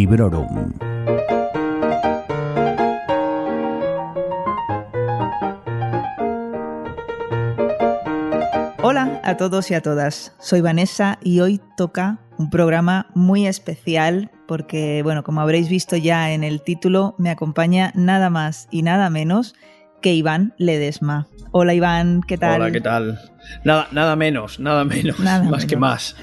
Librorum. Hola a todos y a todas, soy Vanessa y hoy toca un programa muy especial porque, bueno, como habréis visto ya en el título, me acompaña nada más y nada menos que Iván Ledesma. Hola Iván, ¿qué tal? Hola, ¿qué tal? Nada, nada menos, nada menos, Nada más menos. que más.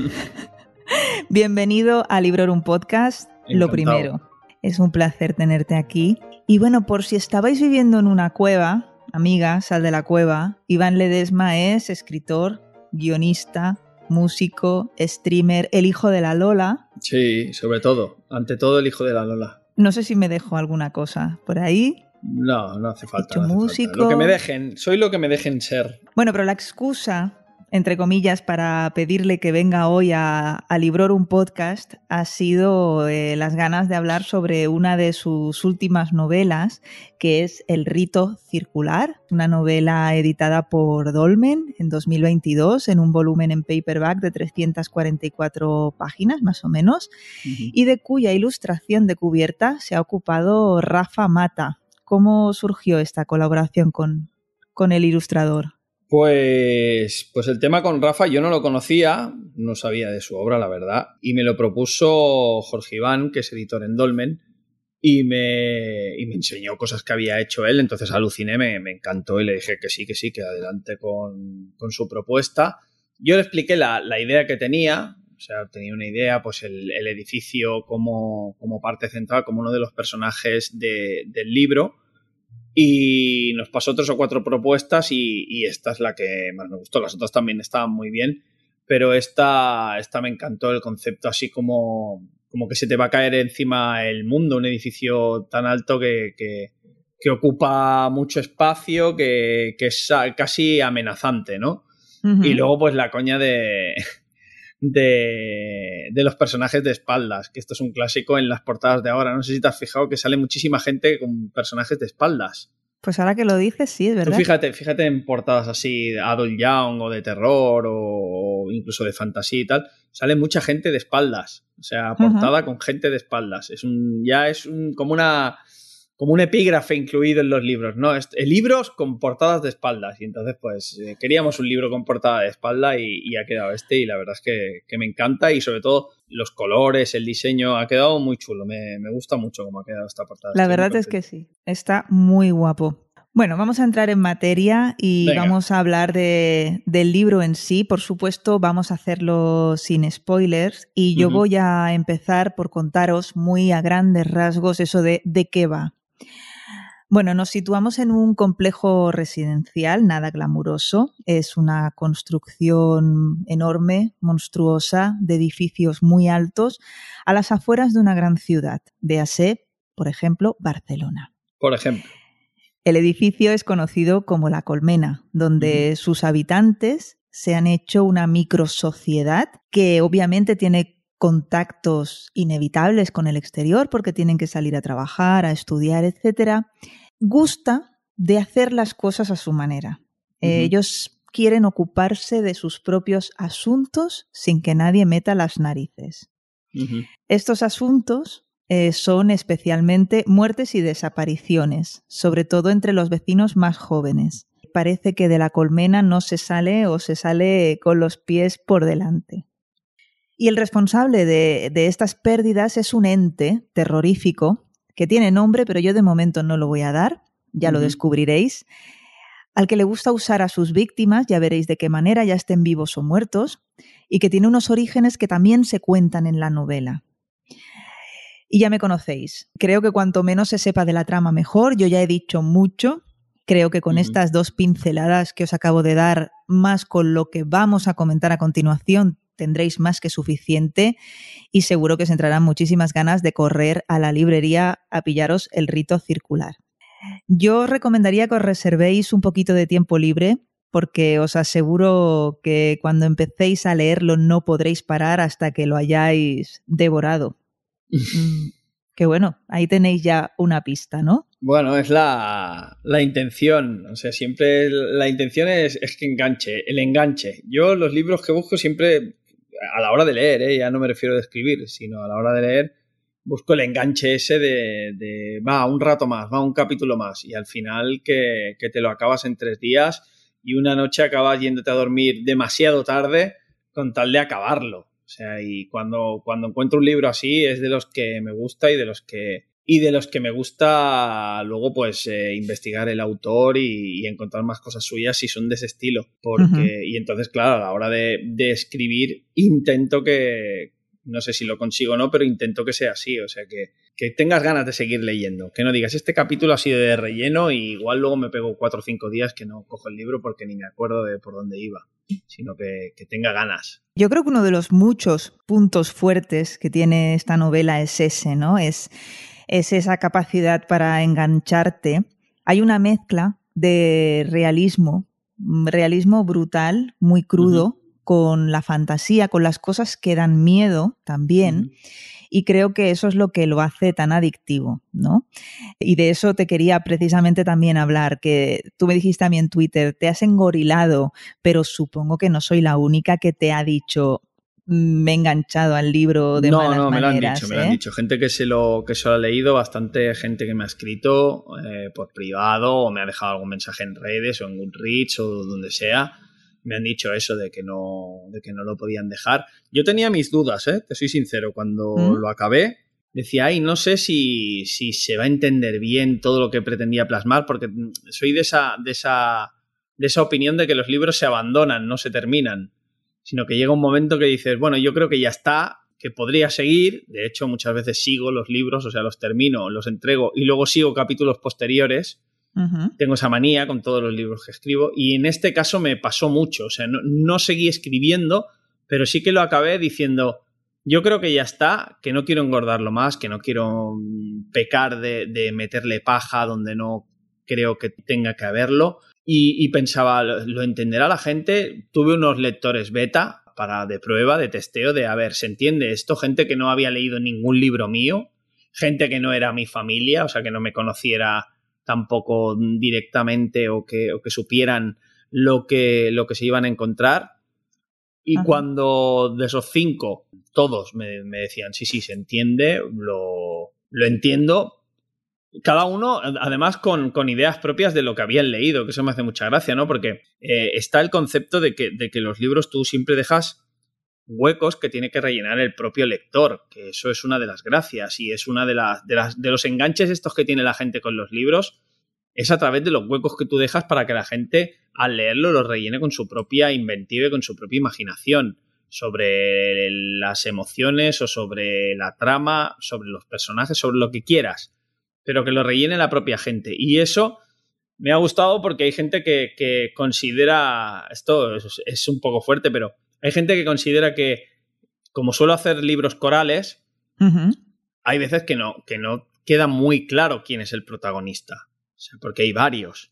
Bienvenido a Librorum Podcast. Lo primero, es un placer tenerte aquí. Y bueno, por si estabais viviendo en una cueva, amiga, sal de la cueva, Iván Ledesma es escritor, guionista, músico, streamer, el hijo de la Lola. Sí, sobre todo, ante todo el hijo de la Lola. No sé si me dejo alguna cosa por ahí. No, no hace falta. Hecho no hace falta. músico. Lo que me dejen, soy lo que me dejen ser. Bueno, pero la excusa, entre comillas, para pedirle que venga hoy a, a Librorum Podcast ha sido eh, las ganas de hablar sobre una de sus últimas novelas, que es El rito circular, una novela editada por Dolmen en 2022 en un volumen en paperback de 344 páginas más o menos y de cuya ilustración de cubierta se ha ocupado Rafa Mata. ¿Cómo surgió esta colaboración con, con el ilustrador? Pues, pues el tema con Rafa yo no lo conocía, no sabía de su obra, la verdad, y me lo propuso Jorge Iván, que es editor en Dolmen, y me, y me enseñó cosas que había hecho él, entonces aluciné, me, me encantó y le dije que sí, que sí, que adelante con, con su propuesta. Yo le expliqué la, la idea que tenía, o sea, tenía una idea, pues el, el edificio como, como parte central, como uno de los personajes de- del libro, y nos pasó tres o cuatro propuestas y, y esta es la que más me gustó. Las otras también estaban muy bien, pero esta, esta me encantó el concepto así como, como que se te va a caer encima el mundo, un edificio tan alto que, que, que ocupa mucho espacio, que, que es casi amenazante, ¿no? Y luego, pues la coña de, de, de los personajes de espaldas, que esto es un clásico en las portadas de ahora. No sé si te has fijado que sale muchísima gente con personajes de espaldas. Pues ahora que lo dices, sí, es Tú verdad. fíjate, fíjate en portadas así, de Adult Young o de terror o, o incluso de fantasía y tal, sale mucha gente de espaldas. O sea, portada con gente de espaldas. Es un, ya es un, como una como un epígrafe incluido en los libros, ¿no? Eh, libros con portadas de espaldas. Y entonces, pues, eh, queríamos un libro con portada de espalda y, y ha quedado este. Y la verdad es que, que me encanta. Y sobre todo, los colores, el diseño, ha quedado muy chulo. Me, me gusta mucho cómo ha quedado esta portada. La Estoy verdad es que sí, está muy guapo. Bueno, vamos a entrar en materia y Venga. vamos a hablar de- del libro en sí. Por supuesto, vamos a hacerlo sin spoilers y yo voy a empezar por contaros muy a grandes rasgos eso de de qué va. Bueno, nos situamos en un complejo residencial, nada glamuroso. Es una construcción enorme, monstruosa, de edificios muy altos, a las afueras de una gran ciudad. Véase, por ejemplo, Barcelona. Por ejemplo. El edificio es conocido como La Colmena, donde sus habitantes se han hecho una microsociedad que obviamente tiene contactos inevitables con el exterior porque tienen que salir a trabajar, a estudiar, etcétera. Gusta de hacer las cosas a su manera. Ellos quieren ocuparse de sus propios asuntos sin que nadie meta las narices. Estos asuntos eh, son especialmente muertes y desapariciones, sobre todo entre los vecinos más jóvenes. Parece que de la colmena no se sale o se sale con los pies por delante. Y el responsable de, de estas pérdidas es un ente terrorífico que tiene nombre, pero yo de momento no lo voy a dar, ya lo descubriréis, al que le gusta usar a sus víctimas, ya veréis de qué manera, ya estén vivos o muertos, y que tiene unos orígenes que también se cuentan en la novela. Y ya me conocéis. Creo que cuanto menos se sepa de la trama mejor. Yo ya he dicho mucho. Creo que con estas dos pinceladas que os acabo de dar, más con lo que vamos a comentar a continuación, tendréis más que suficiente y seguro que os entrarán muchísimas ganas de correr a la librería a pillaros el rito circular. Yo os recomendaría que os reservéis un poquito de tiempo libre porque os aseguro que cuando empecéis a leerlo no podréis parar hasta que lo hayáis devorado. Mm, que bueno, ahí tenéis ya una pista, ¿no? Bueno, es la, la intención. O sea, siempre la intención es, es que enganche, el enganche. Yo los libros que busco siempre, a la hora de leer, ¿eh? ya no me refiero a escribir, sino a la hora de leer, busco el enganche ese de, va, un rato más, va, un capítulo más, y al final que, que te lo acabas en tres días y una noche acabas yéndote a dormir demasiado tarde con tal de acabarlo. O sea, y cuando, cuando encuentro un libro así es de los que me gusta y de los que y de los que me gusta luego pues eh, investigar el autor y, encontrar más cosas suyas si son de ese estilo. Porque y entonces claro a la hora de, de, escribir intento que no sé si lo consigo o no pero intento que sea así. O sea que, que tengas ganas de seguir leyendo. Que no digas este capítulo ha sido de relleno y igual luego me pego cuatro o cinco días que no cojo el libro porque ni me acuerdo de por dónde iba sino que, que tenga ganas. Yo creo que uno de los muchos puntos fuertes que tiene esta novela es ese no es es esa capacidad para engancharte. Hay una mezcla de realismo, realismo brutal, muy crudo, con la fantasía, con las cosas que dan miedo también. Y creo que eso es lo que lo hace tan adictivo, ¿no? Y de eso te quería precisamente también hablar, que tú me dijiste a mí en Twitter, te has engorilado, pero supongo que no soy la única que te ha dicho, me he enganchado al libro de no, no, me lo han dicho, me lo han ¿eh? dicho. Gente que se lo, que se lo ha leído, bastante gente que me ha escrito eh, por privado o me ha dejado algún mensaje en redes o en Goodreads o donde sea. Me han dicho eso de que no, de que no lo podían dejar. Yo tenía mis dudas, ¿eh? te soy sincero. Cuando ¿Mm? lo acabé, decía, ay, no sé si, si se va a entender bien todo lo que pretendía plasmar, porque soy de esa, de esa, de esa opinión de que los libros se abandonan, no se terminan sino que llega un momento que dices, bueno, yo creo que ya está, que podría seguir, de hecho muchas veces sigo los libros, o sea, los termino, los entrego y luego sigo capítulos posteriores. Tengo esa manía con todos los libros que escribo y en este caso me pasó mucho, o sea, no, seguí escribiendo, pero sí que lo acabé diciendo, yo creo que ya está, que no quiero engordarlo más, que no quiero mm, pecar de, de meterle paja donde no creo que tenga que haberlo y, pensaba, ¿lo entenderá la gente? Tuve unos lectores beta para de prueba, de testeo, de a ver, ¿se entiende esto? Gente que no había leído ningún libro mío, gente que no era mi familia, o sea, que no me conociera tampoco directamente o que, o que supieran lo que, lo que se iban a encontrar. Y cuando de esos cinco, todos me, me, decían, sí, sí, se entiende, lo, lo entiendo, cada uno, además, con, ideas propias de lo que habían leído, que eso me hace mucha gracia, ¿no? Porque eh, está el concepto de que, de que los libros tú siempre dejas huecos que tiene que rellenar el propio lector, que eso es una de las gracias y es una de, de, las, de los enganches estos que tiene la gente con los libros, es a través de los huecos que tú dejas para que la gente al leerlo los rellene con su propia inventiva y con su propia imaginación sobre las emociones o sobre la trama, sobre los personajes, sobre lo que quieras pero que lo rellene la propia gente. Y eso me ha gustado porque hay gente que, considera, esto es, un poco fuerte, pero hay gente que considera que, como suelo hacer libros corales, hay veces que no, que no queda muy claro quién es el protagonista, porque hay varios.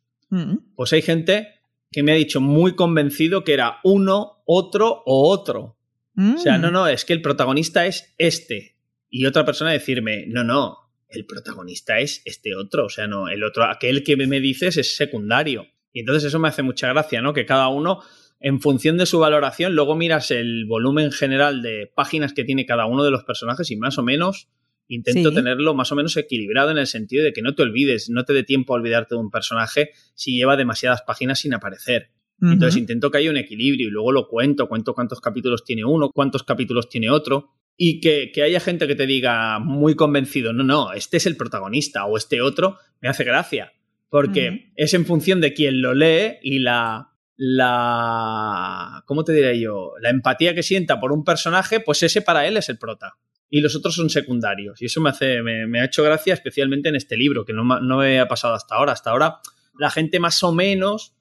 Pues hay gente que me ha dicho muy convencido que era uno, otro o otro. O sea, no, no, es que el protagonista es este. Y otra persona decirme, no, no, el protagonista es este otro, o sea, no, el otro, aquel que me dices es secundario. Y entonces eso me hace mucha gracia, ¿no? Que cada uno, en función de su valoración, luego miras el volumen general de páginas que tiene cada uno de los personajes y más o menos intento tenerlo más o menos equilibrado en el sentido de que no te olvides, no te dé tiempo a olvidarte de un personaje si lleva demasiadas páginas sin aparecer. Entonces intento que haya un equilibrio y luego lo cuento, cuento cuántos capítulos tiene uno, cuántos capítulos tiene otro y que, haya gente que te diga muy convencido, no, no, este es el protagonista o este otro, me hace gracia. Porque es en función de quien lo lee y la, la. ¿Cómo te diré yo? La empatía que sienta por un personaje, pues ese para él es el prota. Y los otros son secundarios. Y eso me, hace, me, ha hecho gracia, especialmente en este libro, que no, no me ha pasado hasta ahora. Hasta ahora, la gente más o menos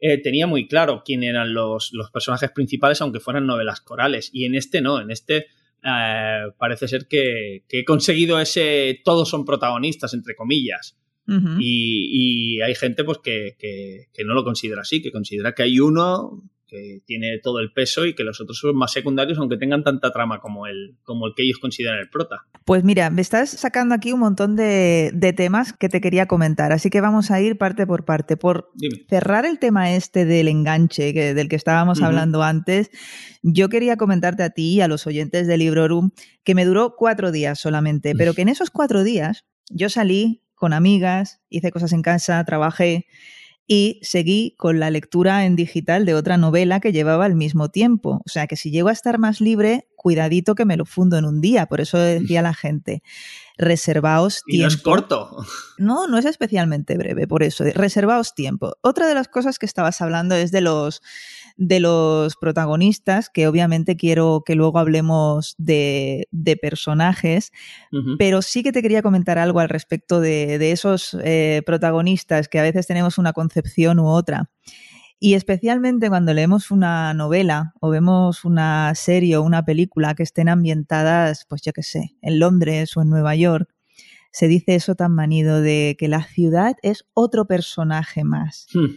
eh, tenía muy claro quién eran los, los personajes principales, aunque fueran novelas corales. Y en este no, en este eh, parece ser que, he conseguido ese todos son protagonistas, entre comillas. y, hay gente pues que, no lo considera así, que considera que hay uno que tiene todo el peso y que los otros son más secundarios, aunque tengan tanta trama como el, como el que ellos consideran el prota. Pues mira, me estás sacando aquí un montón de, temas que te quería comentar, así que vamos a ir parte por parte. Por cerrar el tema este del enganche del que estábamos hablando antes, yo quería comentarte a ti y a los oyentes de Librorum que me duró cuatro días solamente, pero que en esos cuatro días yo salí con amigas, hice cosas en casa, trabajé y seguí con la lectura en digital de otra novela que llevaba al mismo tiempo. O sea que si llego a estar más libre, cuidadito que me lo fundo en un día. Por eso decía la gente, reservaos tiempo. Y no es corto. No, no es especialmente breve, por eso, reservaos tiempo. Otra de las cosas que estabas hablando es de los de los protagonistas, que obviamente quiero que luego hablemos de, personajes, pero sí que te quería comentar algo al respecto de, esos eh, protagonistas que a veces tenemos una concepción u otra. Y especialmente cuando leemos una novela o vemos una serie o una película que estén ambientadas, pues yo qué sé, en Londres o en Nueva York, se dice eso tan manido de que la ciudad es otro personaje más. Hmm.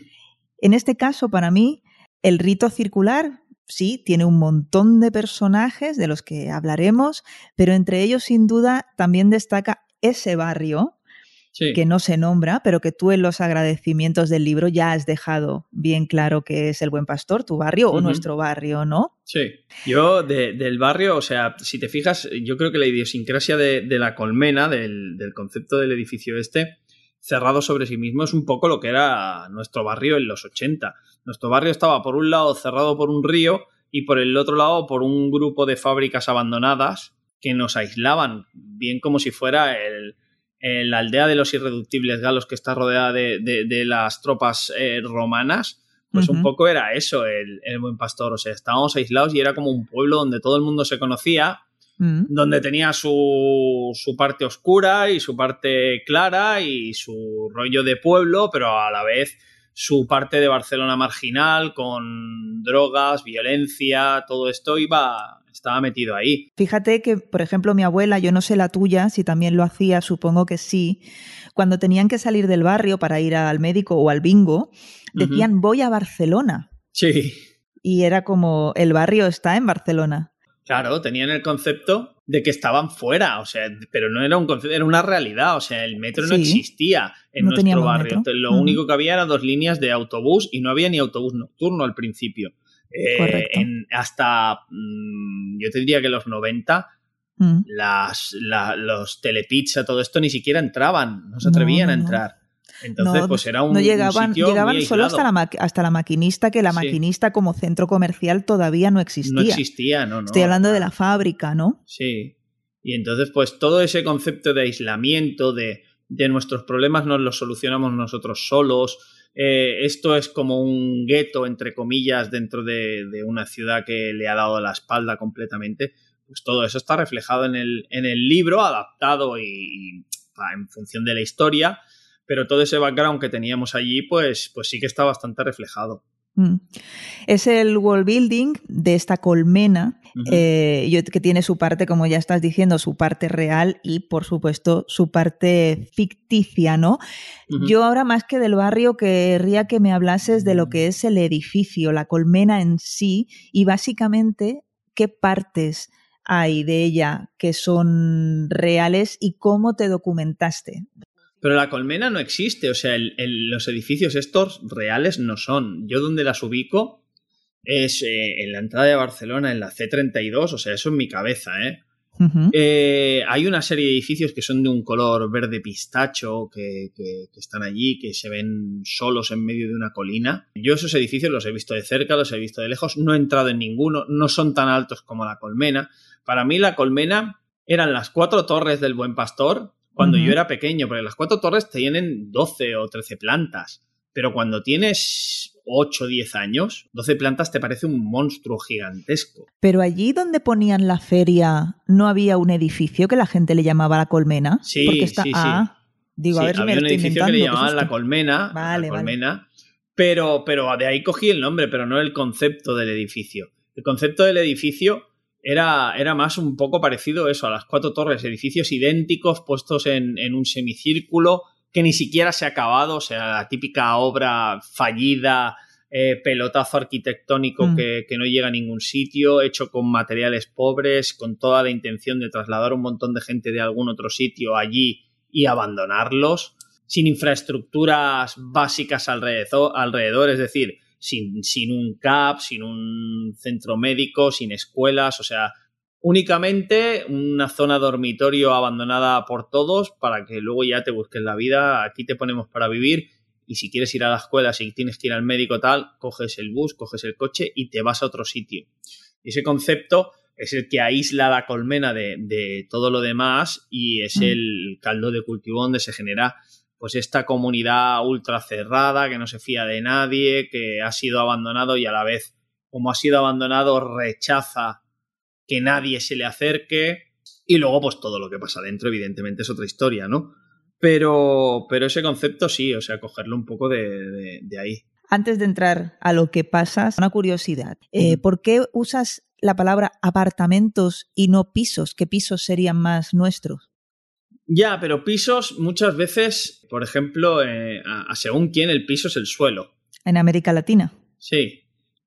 En este caso, para mí, el rito circular, sí, tiene un montón de personajes de los que hablaremos, pero entre ellos, sin duda, también destaca ese barrio, que no se nombra, pero que tú en los agradecimientos del libro ya has dejado bien claro que es el buen pastor, tu barrio o nuestro barrio, ¿no? Sí, yo del barrio, o sea, si te fijas, yo creo que la idiosincrasia de, la colmena, del, del, concepto del edificio este, cerrado sobre sí mismo, es un poco lo que era nuestro barrio en los 80. Nuestro barrio estaba por un lado cerrado por un río y por el otro lado por un grupo de fábricas abandonadas que nos aislaban, bien como si fuera el, la aldea de los irreductibles galos que está rodeada de, las tropas eh, romanas, pues un poco era eso el, buen pastor. O sea, estábamos aislados y era como un pueblo donde todo el mundo se conocía, mm. donde tenía su, su, parte oscura y su parte clara y su rollo de pueblo, pero a la vez su parte de Barcelona marginal con drogas, violencia, todo esto iba estaba metido ahí. Fíjate que, por ejemplo, mi abuela, yo no sé la tuya, si también lo hacía, supongo que sí, cuando tenían que salir del barrio para ir al médico o al bingo, decían voy a Barcelona. Sí. Y era como, el barrio está en Barcelona. Claro, tenían el concepto de que estaban fuera, o sea, pero no era un concepto, era una realidad, o sea, el metro no existía en nuestro barrio. Lo único que había eran dos líneas de autobús y no había ni autobús nocturno al principio. Eh, en, hasta, mm, yo te diría que los 90, mm. las, los telepizza, todo esto ni siquiera entraban, no se atrevían a entrar. Entonces, pues era un. No llegaban, llegaban solo hasta la, hasta la maquinista, que la maquinista como centro comercial todavía no existía. No existía, no, no. Estoy hablando de la fábrica, ¿no? Sí. Y entonces, pues todo ese concepto de aislamiento, de, de nuestros problemas nos los solucionamos nosotros solos, eh, esto es como un gueto, entre comillas, dentro de, una ciudad que le ha dado la espalda completamente. Pues todo eso está reflejado en el, en el libro, adaptado y, en función de la historia, pero todo ese background que teníamos allí, pues, pues sí que está bastante reflejado. Mm. Es el wall building de esta colmena eh, que tiene su parte, como ya estás diciendo, su parte real y, por supuesto, su parte ficticia, ¿no? Yo ahora más que del barrio querría que me hablases de lo que es el edificio, la colmena en sí y básicamente qué partes hay de ella que son reales y cómo te documentaste. Pero la colmena no existe, o sea, los edificios estos reales no son. Yo donde las ubico es eh, en la entrada de Barcelona, en la C32, o sea, eso en mi cabeza, ¿eh? ¿eh? hay una serie de edificios que son de un color verde pistacho que, que, están allí, que se ven solos en medio de una colina. Yo esos edificios los he visto de cerca, los he visto de lejos, no he entrado en ninguno, no son tan altos como la colmena. Para mí la colmena eran las cuatro torres del Buen Pastor, cuando yo era pequeño, porque las cuatro torres tienen 12 o 13 plantas, pero cuando tienes 8 o 10 años, 12 plantas te parece un monstruo gigantesco. Pero allí donde ponían la feria, ¿no había un edificio que la gente le llamaba la colmena? Sí, sí, sí. Ah, digo, a ver había un edificio que le llamaban la colmena, la colmena pero, pero de ahí cogí el nombre, pero no el concepto del edificio. El concepto del edificio era, era, más un poco parecido eso, a las cuatro torres, edificios idénticos puestos en, un semicírculo que ni siquiera se ha acabado, o sea, la típica obra fallida eh, pelotazo arquitectónico Mm. que, que no llega a ningún sitio, hecho con materiales pobres, con toda la intención de trasladar un montón de gente de algún otro sitio allí y abandonarlos, sin infraestructuras básicas alrededor, alrededor es decir, sin, sin un CAP, sin un centro médico, sin escuelas, o sea, únicamente una zona dormitorio abandonada por todos para que luego ya te busques la vida, aquí te ponemos para vivir y si quieres ir a la escuela, si tienes que ir al médico tal, coges el bus, coges el coche y te vas a otro sitio. Y ese concepto es el que aísla la colmena de, de todo lo demás y es Mm. el caldo de cultivo donde se genera pues esta comunidad ultra cerrada que no se fía de nadie, que ha sido abandonado y a la vez, como ha sido abandonado, rechaza que nadie se le acerque y luego pues todo lo que pasa dentro evidentemente es otra historia, ¿no? Pero, pero ese concepto sí, o sea, cogerlo un poco de, de- de ahí. Antes de entrar a lo que pasas, una curiosidad. Eh, ¿Por qué usas la palabra apartamentos y no pisos? ¿Qué pisos serían más nuestros? Ya, pero pisos muchas veces, por ejemplo, eh, a, a según quién el piso es el suelo. En América Latina. Sí.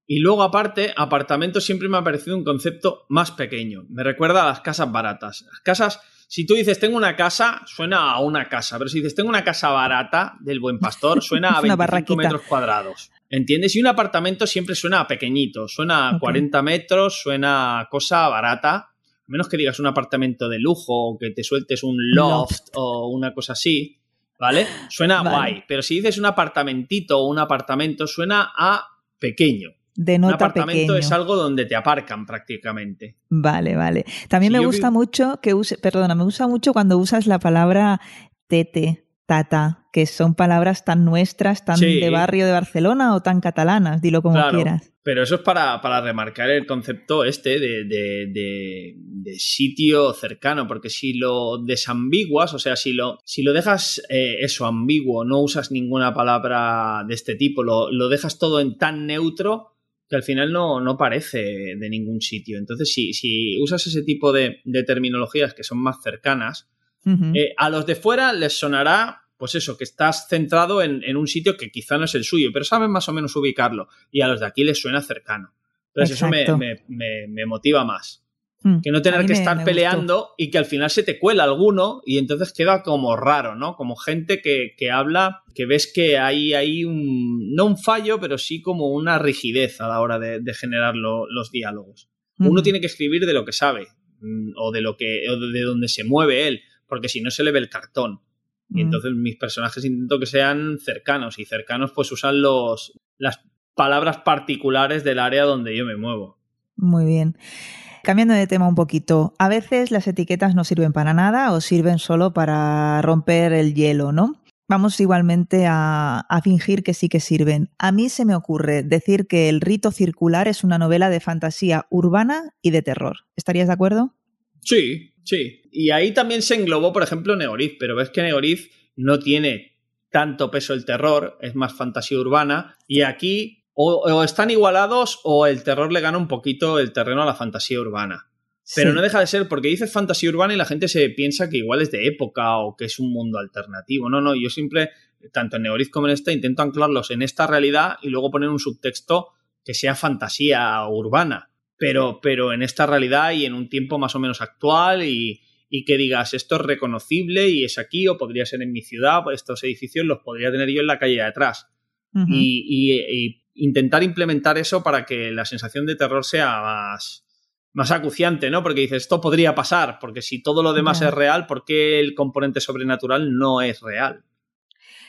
Y luego aparte, apartamento siempre me ha parecido un concepto más pequeño. Me recuerda a las casas baratas. Las casas, si tú dices tengo una casa, suena a una casa, pero si dices tengo una casa barata del buen pastor, suena a Una 25 barraquita. metros cuadrados. ¿Entiendes? Y un apartamento siempre suena a pequeñito, suena a Ok. 40 metros, suena a cosa barata. A menos que digas un apartamento de lujo o que te sueltes un loft, Loft. o una cosa así, ¿vale? Suena Vale. guay. Pero si dices un apartamentito o un apartamento, suena a pequeño. De Un nota apartamento pequeño. es algo donde te aparcan prácticamente. Vale, vale. También Si me gusta vi- mucho que use, perdona, me gusta mucho cuando usas la palabra tete, tata, que son palabras tan nuestras, tan Sí. de barrio de Barcelona o tan catalanas, dilo como Claro, quieras. Pero eso es para, para remarcar el concepto este de, de- de- de sitio cercano, porque si lo desambiguas, o sea, si lo, si lo dejas eh, eso ambiguo, no usas ninguna palabra de este tipo, lo, lo dejas todo en tan neutro que al final no, no parece de ningún sitio. Entonces, si, si usas ese tipo de, de terminologías que son más cercanas, Eh, a los de fuera les sonará, pues eso, que estás centrado en, en un sitio que quizá no es el suyo, pero saben más o menos ubicarlo. Y a los de aquí les suena cercano. Entonces eso me, Exacto. me- me- me motiva más. Mm. Que no tener que estar gustó. peleando y que al final se te cuela alguno y entonces queda como raro, ¿no? Como gente que, que habla, que ves que hay, hay un, no un fallo, pero sí como una rigidez a la hora de, de generar lo- los diálogos. Uno tiene que escribir de lo que sabe mm, o de lo que o de donde se mueve él, porque si no se le ve el cartón. Y Mm. entonces mis personajes intento que sean cercanos y cercanos pues usan los las palabras particulares del área donde yo me muevo. Muy bien. Cambiando de tema un poquito, a veces las etiquetas no sirven para nada o sirven solo para romper el hielo, ¿no? Vamos igualmente a, a fingir que sí que sirven. A mí se me ocurre decir que El rito circular es una novela de fantasía urbana y de terror. ¿Estarías de acuerdo? Sí, sí. Y ahí también se englobó, por ejemplo, Negoriz, pero ves que Negoriz no tiene tanto peso el terror, es más fantasía urbana, y aquí o, o están igualados o el terror le gana un poquito el terreno a la fantasía urbana. Pero Sí. no deja de ser, porque dices fantasía urbana y la gente se piensa que igual es de época o que es un mundo alternativo. No, no, yo siempre, tanto en Negoriz como en esta, intento anclarlos en esta realidad y luego poner un subtexto que sea fantasía urbana. Pero, pero en esta realidad y en un tiempo más o menos actual y, y que digas, esto es reconocible y es aquí o podría ser en mi ciudad, estos edificios los podría tener yo en la calle de atrás y, y- y intentar implementar eso para que la sensación de terror sea más, más acuciante, ¿no? Porque dices, esto podría pasar, porque si todo lo demás es real, ¿por qué el componente sobrenatural no es real?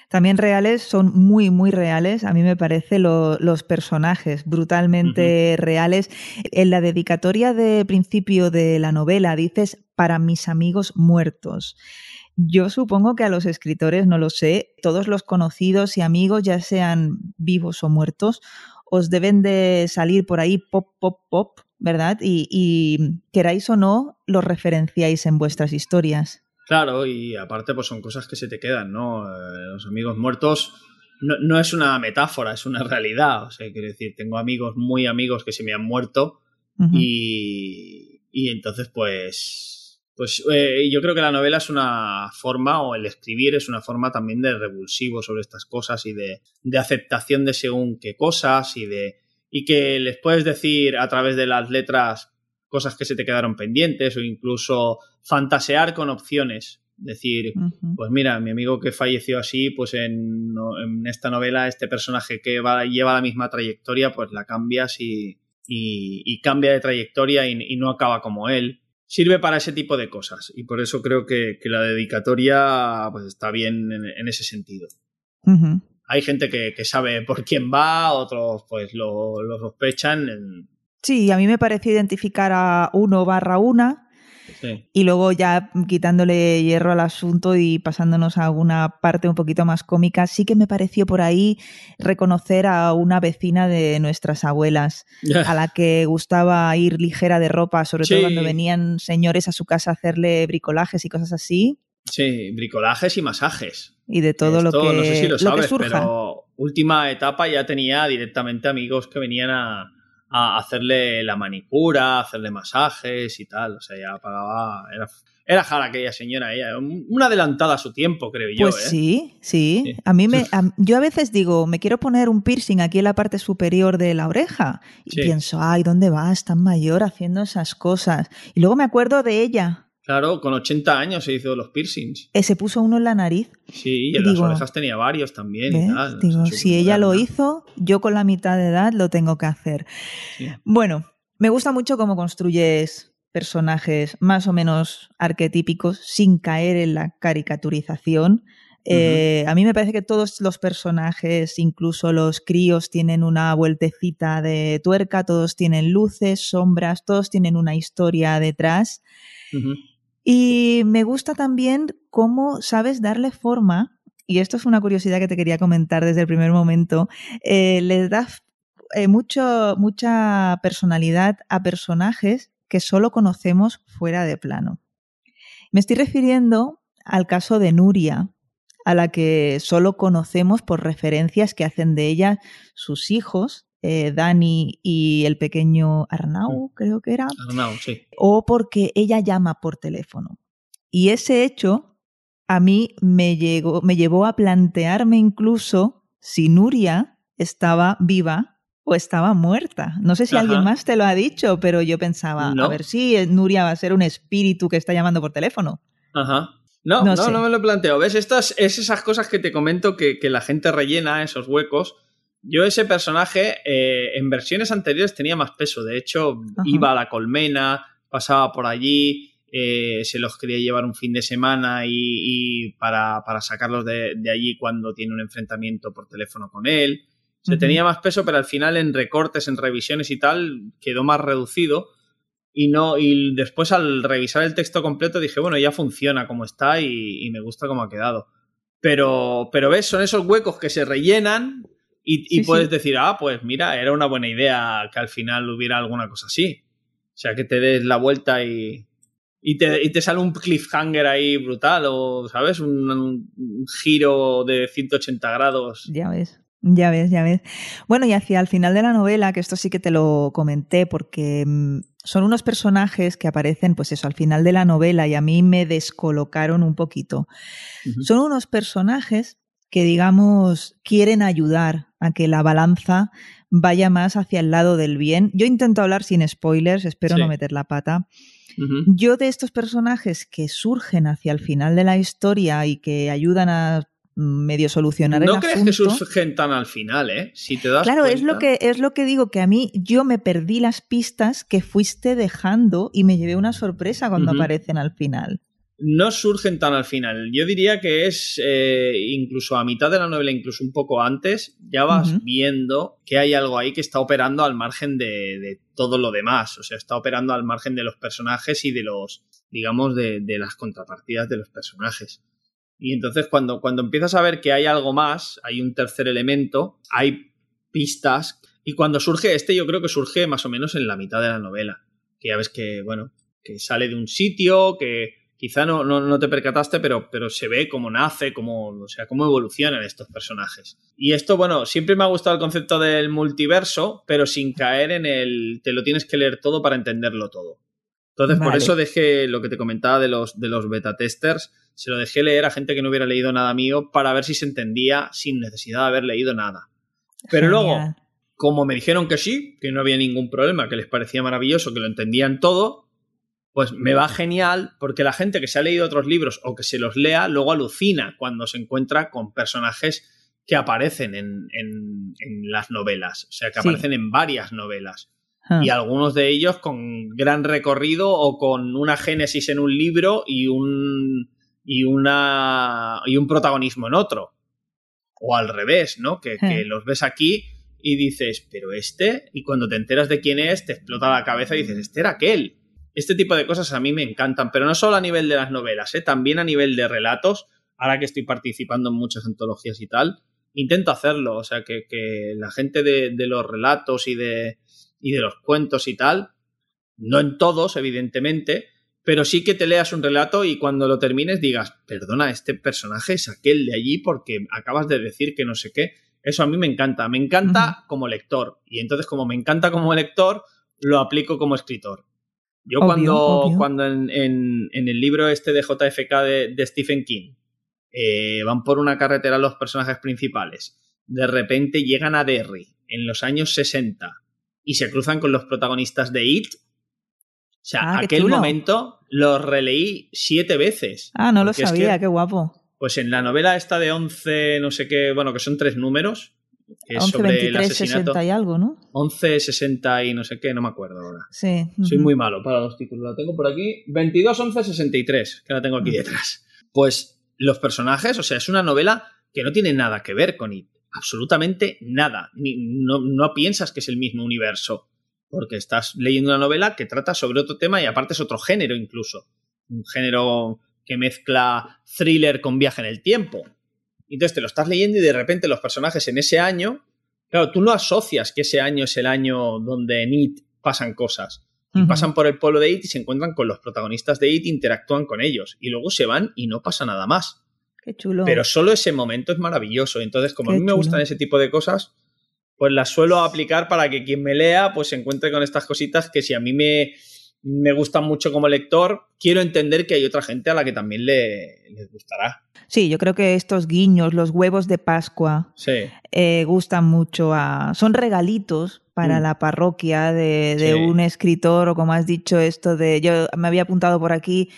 También reales, son muy, muy reales. A mí me parece lo- los personajes brutalmente reales. En la dedicatoria de principio de la novela dices para mis amigos muertos. Yo supongo que a los escritores, no lo sé, todos los conocidos y amigos, ya sean vivos o muertos, os deben de salir por ahí pop, pop, pop, ¿verdad? Y, y queráis o no, los referenciáis en vuestras historias. Claro, y aparte pues son cosas que se te quedan, ¿no? Eh, los amigos muertos no, no es una metáfora, es una realidad. O sea, quiero decir, tengo amigos muy amigos que se me han muerto y, y entonces pues pues eh, yo creo que la novela es una forma, o el escribir es una forma también de revulsivo sobre estas cosas y de, de aceptación de según qué cosas y de y que les puedes decir a través de las letras cosas que se te quedaron pendientes o incluso fantasear con opciones. Decir, pues mira, mi amigo que falleció así, pues en, en esta novela, este personaje que va, lleva la misma trayectoria, pues la cambias y, y, cambia de trayectoria y, no acaba como él. Sirve para ese tipo de cosas y por eso creo que, la dedicatoria pues, está bien en, ese sentido. Hay gente que, sabe por quién va, otros pues lo, lo sospechan. Sí, a mí me parece identificar a uno barra una y luego ya quitándole hierro al asunto y pasándonos a alguna parte un poquito más cómica, sí que me pareció por ahí reconocer a una vecina de nuestras abuelas, a la que gustaba ir ligera de ropa, sobre todo cuando venían señores a su casa a hacerle bricolajes y cosas así. Sí, bricolajes y masajes. Y de todo lo que. No sé si lo sabes, surja. pero última etapa ya tenía directamente amigos que venían a, a hacerle la manicura, hacerle masajes y tal. O sea, ya pagaba. Era, era jara aquella señora, ella. Una adelantada a su tiempo, creo yo. Pues ¿eh? sí, sí, A mí me. yo a veces digo, me quiero poner un piercing aquí en la parte superior de la oreja. Y pienso, ay, ¿dónde vas tan mayor haciendo esas cosas? Y luego me acuerdo de ella. Claro, con 80 años se hizo los piercings. Eh, se puso uno en la nariz. Sí, y en las orejas tenía varios también y tal. Digo, si ella lo hizo, yo con la mitad de edad lo tengo que hacer. Bueno, me gusta mucho cómo construyes personajes más o menos arquetípicos sin caer en la caricaturización. Eh, a mí me parece que todos los personajes, incluso los críos, tienen una vueltecita de tuerca, todos tienen luces, sombras, todos tienen una historia detrás. Y me gusta también cómo sabes darle forma, y esto es una curiosidad que te quería comentar desde el primer momento, eh, le das eh, mucho, mucha personalidad a personajes que solo conocemos fuera de plano. Me estoy refiriendo al caso de Nuria, a la que solo conocemos por referencias que hacen de ella sus hijos, eh, Dani y el pequeño Arnau, creo que era. Arnau, sí. O porque ella llama por teléfono. Y ese hecho a mí me, llegó, me llevó a plantearme incluso si Nuria estaba viva o estaba muerta. No sé si alguien más te lo ha dicho, pero yo pensaba, a ver si Nuria va a ser un espíritu que está llamando por teléfono. Ajá. No, no, no, me lo planteo. ¿Ves? Estas es esas cosas que te comento que, que la gente rellena, esos huecos, yo ese personaje eh, en versiones anteriores tenía más peso. De hecho, iba a la colmena, pasaba por allí, eh, se los quería llevar un fin de semana y, para, sacarlos de, allí cuando tiene un enfrentamiento por teléfono con él. Se tenía más peso, pero al final en recortes, en revisiones y tal, quedó más reducido. Y no, y después al revisar el texto completo dije, bueno, ya funciona como está y, y me gusta cómo ha quedado. Pero, pero ves, son esos huecos que se rellenan y, puedes decir, ah, pues mira, era una buena idea que al final hubiera alguna cosa así. O sea, que te des la vuelta y, y, te, y te sale un cliffhanger ahí brutal o, ¿sabes? Un, giro de 180 grados. Ya ves. Ya ves, ya ves. Bueno, y hacia el final de la novela, que esto sí que te lo comenté, porque mm, son unos personajes que aparecen, pues eso, al final de la novela y a mí me descolocaron un poquito. Son unos personajes que, digamos, quieren ayudar a que la balanza vaya más hacia el lado del bien. Yo intento hablar sin spoilers, espero no meter la pata. Yo de estos personajes que surgen hacia el final de la historia y que ayudan a medio solucionar no el crees que surgen tan al final, ¿eh? Si te das Claro, es lo que es lo que digo que a mí yo me perdí las pistas que fuiste dejando y me llevé una sorpresa cuando aparecen al final no surgen tan al final. Yo diría que es eh, incluso a mitad de la novela, incluso un poco antes, ya vas viendo que hay algo ahí que está operando al margen de, todo lo demás. O sea, está operando al margen de los personajes y de los, digamos, de, las contrapartidas de los personajes. Y entonces cuando, cuando empiezas a ver que hay algo más, hay un tercer elemento, hay pistas. Y cuando surge este, yo creo que surge más o menos en la mitad de la novela. Que ya ves que, bueno, que sale de un sitio, que quizá no, no, te percataste, pero, pero se ve cómo nace, cómo, o sea, cómo evolucionan estos personajes. Y esto, bueno, siempre me ha gustado el concepto del multiverso, pero sin caer en el te lo tienes que leer todo para entenderlo todo. Entonces, por eso dejé lo que te comentaba de los, de los beta testers, se lo dejé leer a gente que no hubiera leído nada mío para ver si se entendía sin necesidad de haber leído nada. Pero luego, como me dijeron que sí, que no había ningún problema, que les parecía maravilloso, que lo entendían todo, pues me va genial porque la gente que se ha leído otros libros o que se los lea luego alucina cuando se encuentra con personajes que aparecen en, las novelas, o sea, que aparecen en varias novelas. Ah. Y algunos de ellos con gran recorrido o con una génesis en un libro y un, y una, y un protagonismo en otro. O al revés, ¿no? Que, que ah. los ves aquí y dices, pero este, y cuando te enteras de quién es, te explota la cabeza y dices, este era aquel. Este tipo de cosas a mí me encantan, pero no solo a nivel de las novelas, ¿eh? también a nivel de relatos, ahora que estoy participando en muchas antologías y tal, intento hacerlo. O sea, que, la gente de, los relatos y de, y de los cuentos y tal, no en todos, evidentemente, pero sí que te leas un relato y cuando lo termines digas, perdona, este personaje es aquel de allí porque acabas de decir que no sé qué. Eso a mí me encanta. Me encanta como lector. Y entonces, como me encanta como lector, lo aplico como escritor. Yo cuando, cuando en, el libro este de JFK de Stephen King, eh, van por una carretera los personajes principales, de repente llegan a Derry en los años 60 y se cruzan con los protagonistas de It. O sea, ah, aquel momento lo releí siete veces. Ah, no lo sabía, qué guapo. Pues en la novela esta de 11, no sé qué, bueno, que son tres números, que 11, 23, 60 y algo, ¿no? 11, 60 y no sé qué, no me acuerdo ahora. Sí. Soy muy malo para los títulos. La tengo por aquí. 22, 11, 63, que la tengo aquí detrás. Pues los personajes, o sea, es una novela que no tiene nada que ver con It. Absolutamente nada. no, piensas que es el mismo universo. Porque estás leyendo una novela que trata sobre otro tema y aparte es otro género incluso. Un género que mezcla thriller con viaje en el tiempo. Entonces te lo estás leyendo y de repente los personajes en ese año, claro, tú no asocias que ese año es el año donde en It pasan cosas. Pasan por el pueblo de It y se encuentran con los protagonistas de It, interactúan con ellos. Y luego se van y no pasa nada más. Qué chulo. Pero solo ese momento es maravilloso. Entonces, como a mí me gustan ese tipo de cosas, pues las suelo aplicar para que quien me lea, pues se encuentre con estas cositas que si a mí me, me gustan mucho como lector, quiero entender que hay otra gente a la que también le, les gustará. Sí, yo creo que estos guiños, los huevos de Pascua, eh, gustan mucho a. Son regalitos para mm. la parroquia de, un escritor, o como has dicho, esto de. Yo me había apuntado por aquí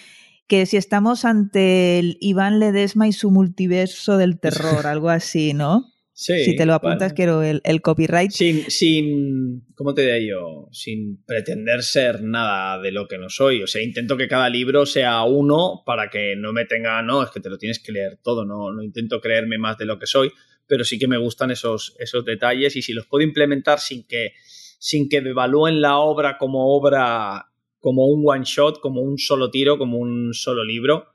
que si estamos ante el Iván Ledesma y su multiverso del terror, algo así, ¿no? Si te lo apuntas, quiero el, copyright. Sin, sin, ¿cómo te diría yo? Sin pretender ser nada de lo que no soy. O sea, intento que cada libro sea uno para que no me tenga, no, es que te lo tienes que leer todo, no, no intento creerme más de lo que soy, pero sí que me gustan esos, esos detalles y si los puedo implementar sin que, sin que evalúen la obra como obra, como un one shot, como un solo tiro, como un solo libro,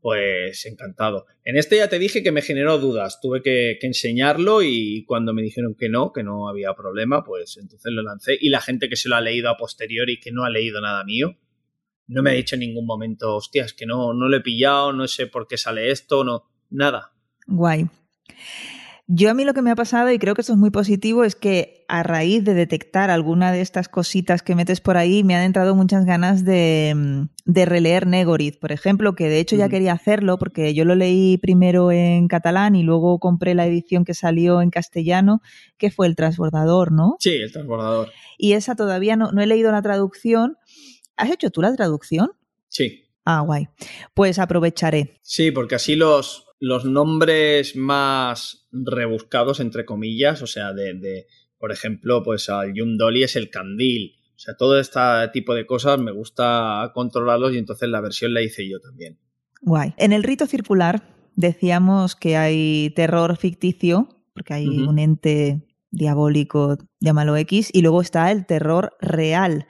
pues encantado. En este ya te dije que me generó dudas, tuve que, enseñarlo y cuando me dijeron que no, que no había problema, pues entonces lo lancé. Y la gente que se lo ha leído a posteriori y que no ha leído nada mío, no me ha dicho en ningún momento, hostias, que no, no lo he pillado, no sé por qué sale esto, no, nada. Guay. Yo a mí lo que me ha pasado, y creo que esto es muy positivo, es que a raíz de detectar alguna de estas cositas que metes por ahí, me han entrado muchas ganas de, mm, releer Negoriz, por ejemplo, que de hecho ya quería hacerlo porque yo lo leí primero en catalán y luego compré la edición que salió en castellano, que fue El Transbordador, ¿no? Sí, El Transbordador. Y esa todavía no, no he leído la traducción. ¿Has hecho tú la traducción? Sí. Ah, guay. Pues aprovecharé. Sí, porque así los, los nombres más rebuscados, entre comillas, o sea, de, por ejemplo, pues al Dolly es el candil. O sea, todo este tipo de cosas me gusta controlarlos y entonces la versión la hice yo también. Guay. En el rito circular decíamos que hay terror ficticio, porque hay un ente diabólico, llámalo X, y luego está el terror real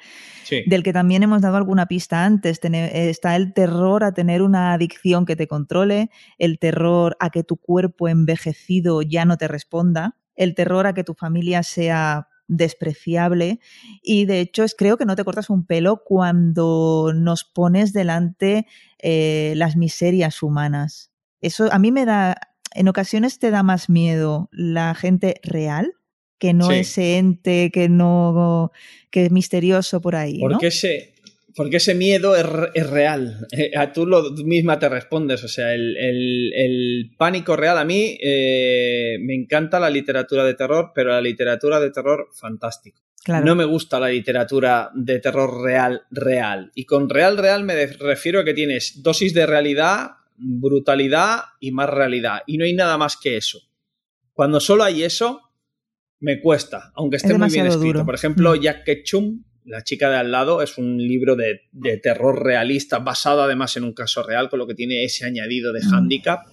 del que también hemos dado alguna pista antes. está el terror a tener una adicción que te controle, el terror a que tu cuerpo envejecido ya no te responda, el terror a que tu familia sea despreciable y de hecho es, creo que no te cortas un pelo cuando nos pones delante eh, las miserias humanas. Eso a mí me da, en ocasiones te da más miedo la gente real que no ese ente que no que es misterioso por ahí. Porque ese, porque ese miedo es, real. Eh, a tú, lo, misma te respondes. O sea, el, pánico real. A mí eh, me encanta la literatura de terror, pero la literatura de terror, fantástico. No me gusta la literatura de terror real, real. Y con real, real me refiero a que tienes dosis de realidad, brutalidad y más realidad. Y no hay nada más que eso. Cuando solo hay eso, me cuesta, aunque esté muy bien escrito. Por ejemplo, mm. Jack Ketchum la chica de al lado es un libro de, terror realista, basado además en un caso real, con lo que tiene ese añadido de mm. handicap,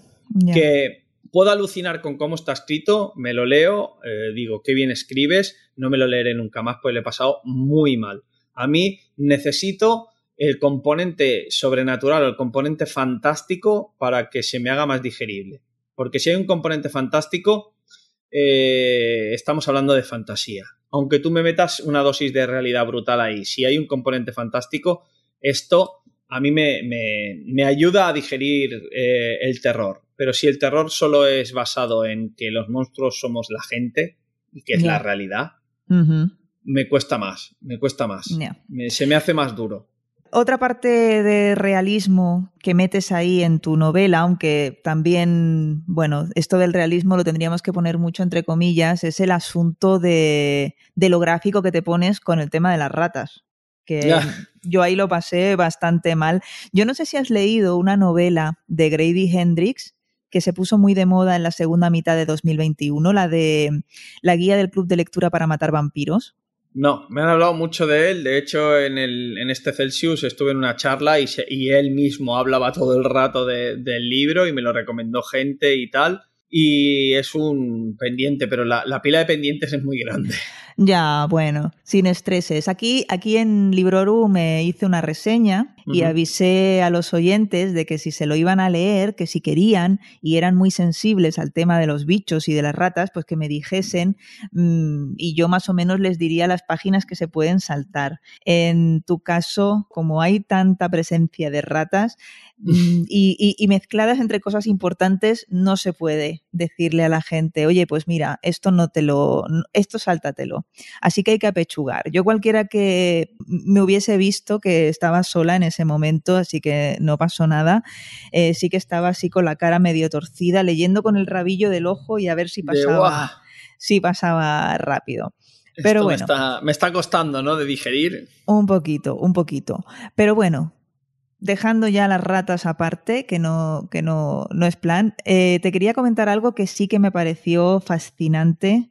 que puedo alucinar con cómo está escrito, me lo leo, eh, digo, qué bien escribes, no me lo leeré nunca más, pues le he pasado muy mal. A mí necesito el componente sobrenatural o el componente fantástico para que se me haga más digerible. Porque si hay un componente fantástico, eh, estamos hablando de fantasía aunque tú me metas una dosis de realidad brutal ahí, si hay un componente fantástico, esto a mí me, ayuda a digerir eh, el terror. Pero si el terror solo es basado en que los monstruos somos la gente y que es la realidad, me cuesta más, me cuesta más. se me hace más duro. Otra parte de realismo que metes ahí en tu novela, aunque también, bueno, esto del realismo lo tendríamos que poner mucho entre comillas, es el asunto de, lo gráfico que te pones con el tema de las ratas. Que yo ahí lo pasé bastante mal. Yo no sé si has leído una novela de Grady Hendrix que se puso muy de moda en la segunda mitad de 2021, la de La guía del club de lectura para matar vampiros. No, me han hablado mucho de él. De hecho, en, el, en este Celsius estuve en una charla y, y él mismo hablaba todo el rato del libro y me lo recomendó gente y tal. Y es un pendiente, pero la, la pila de pendientes es muy grande. Ya, bueno, sin estreses. Aquí, aquí en Libroru me hice una reseña y avisé a los oyentes de que si se lo iban a leer, que si querían y eran muy sensibles al tema de los bichos y de las ratas, pues que me dijesen mm, y yo más o menos les diría las páginas que se pueden saltar. En tu caso, como hay tanta presencia de ratas, mm, y, y, mezcladas entre cosas importantes, no se puede decirle a la gente, oye, pues mira, esto no te lo, esto sáltatelo. Así que hay que apechugar. Yo cualquiera que me hubiese visto que estaba sola en ese momento, así que no pasó nada, eh, sí que estaba así con la cara medio torcida, leyendo con el rabillo del ojo y a ver si pasaba, si pasaba rápido. Pero bueno. Me está, me está costando, ¿no? De digerir. Un poquito, un poquito. Pero bueno, dejando ya las ratas aparte, que no, que no, no es plan, eh, te quería comentar algo que sí que me pareció fascinante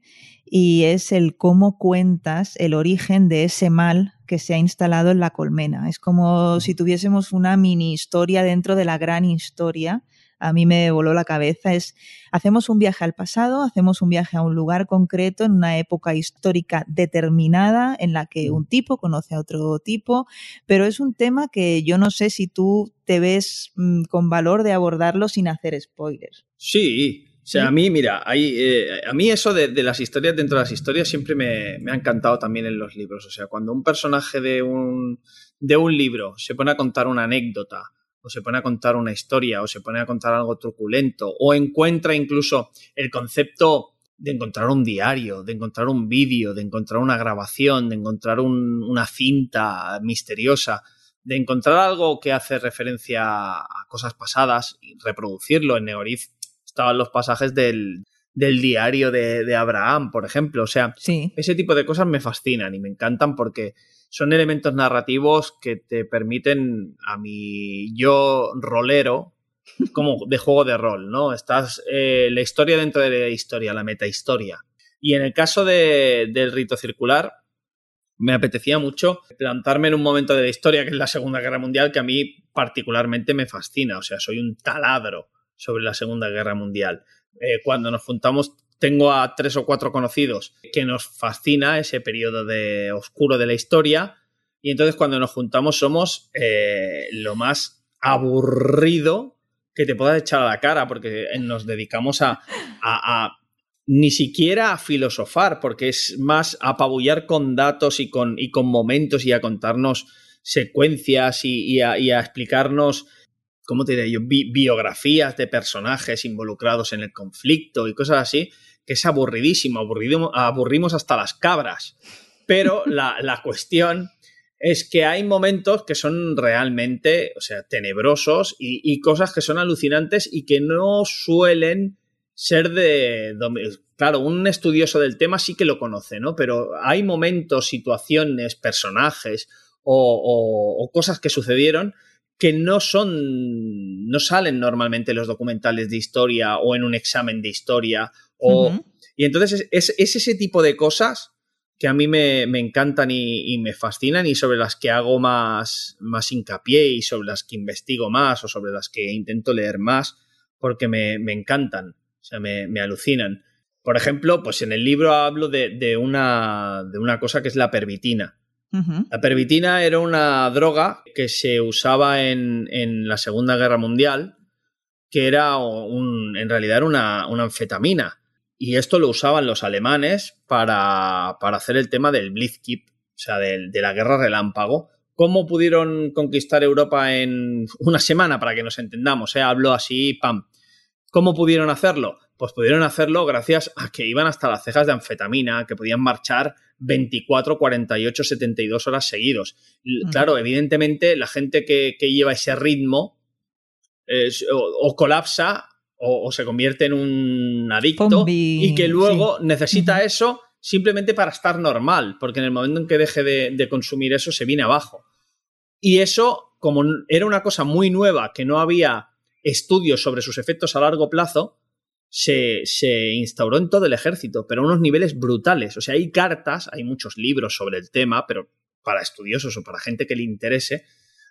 y es el cómo cuentas el origen de ese mal que se ha instalado en la colmena. Es como si tuviésemos una mini historia dentro de la gran historia. A mí me voló la cabeza. Es hacemos un viaje al pasado, hacemos un viaje a un lugar concreto en una época histórica determinada en la que un tipo conoce a otro tipo, pero es un tema que yo no sé si tú te ves mm, con valor de abordarlo sin hacer spoilers. Sí, o sea, a mí, mira, eh, a mí eso de, las historias dentro de las historias siempre me, ha encantado también en los libros. O sea, cuando un personaje de un, de un libro se pone a contar una anécdota, o se pone a contar una historia, o se pone a contar algo truculento, o encuentra incluso el concepto de encontrar un diario, de encontrar un vídeo, de encontrar una grabación, de encontrar una cinta misteriosa, de encontrar algo que hace referencia a cosas pasadas y reproducirlo en Neoriz estaban los pasajes del, diario de, Abraham, por ejemplo. O sea, ese tipo de cosas me fascinan y me encantan porque son elementos narrativos que te permiten a mi yo rolero, como de juego de rol, ¿no? Estás eh, la historia dentro de la historia, la metahistoria. Y en el caso del rito circular, me apetecía mucho plantarme en un momento de la historia, que es la Segunda Guerra Mundial, que a mí particularmente me fascina. O sea, soy un taladro sobre la Segunda Guerra Mundial. Eh, cuando nos juntamos, tengo a tres o cuatro conocidos que nos fascina ese periodo de oscuro de la historia. Y entonces cuando nos juntamos somos eh, lo más aburrido que te puedas echar a la cara, porque nos dedicamos a, ni siquiera a filosofar, porque es más apabullar con datos y con, y con momentos y a contarnos secuencias y a explicarnos ¿cómo te diré yo? biografías de personajes involucrados en el conflicto y cosas así, que es aburridísimo, aburrimos hasta las cabras. Pero la, cuestión es que hay momentos que son realmente, o sea, tenebrosos y, cosas que son alucinantes y que no suelen ser de... Claro, un estudioso del tema sí que lo conoce, ¿no? Pero hay momentos, situaciones, personajes o, cosas que sucedieron que no son, no salen normalmente en los documentales de historia o en un examen de historia. O, Y entonces es, ese tipo de cosas que a mí me, encantan y, me fascinan y sobre las que hago más, más hincapié y sobre las que investigo más o sobre las que intento leer más porque me, encantan, o sea, me, alucinan. Por ejemplo, pues en el libro hablo de, una, de una cosa que es la pervitina. La pervitina era una droga que se usaba en, la Segunda Guerra Mundial, que era en realidad era una, anfetamina. Y esto lo usaban los alemanes para, hacer el tema del Blitzkrieg, o sea, de, de, la guerra relámpago. ¿Cómo pudieron conquistar Europa en una semana, para que nos entendamos? Eh? Hablo así, pam. ¿Cómo pudieron hacerlo? Pues pudieron hacerlo gracias a que iban hasta las cejas de anfetamina, que podían marchar 24, 48, 72 horas seguidos. Claro, evidentemente la gente que, lleva ese ritmo o, colapsa o, se convierte en un adicto y que luego necesita eso simplemente para estar normal, porque en el momento en que deje de, consumir eso se viene abajo. Y eso, como era una cosa muy nueva, que no había estudios sobre sus efectos a largo plazo, se, instauró en todo el ejército, pero a unos niveles brutales. O sea, hay cartas, hay muchos libros sobre el tema, pero para estudiosos o para gente que le interese,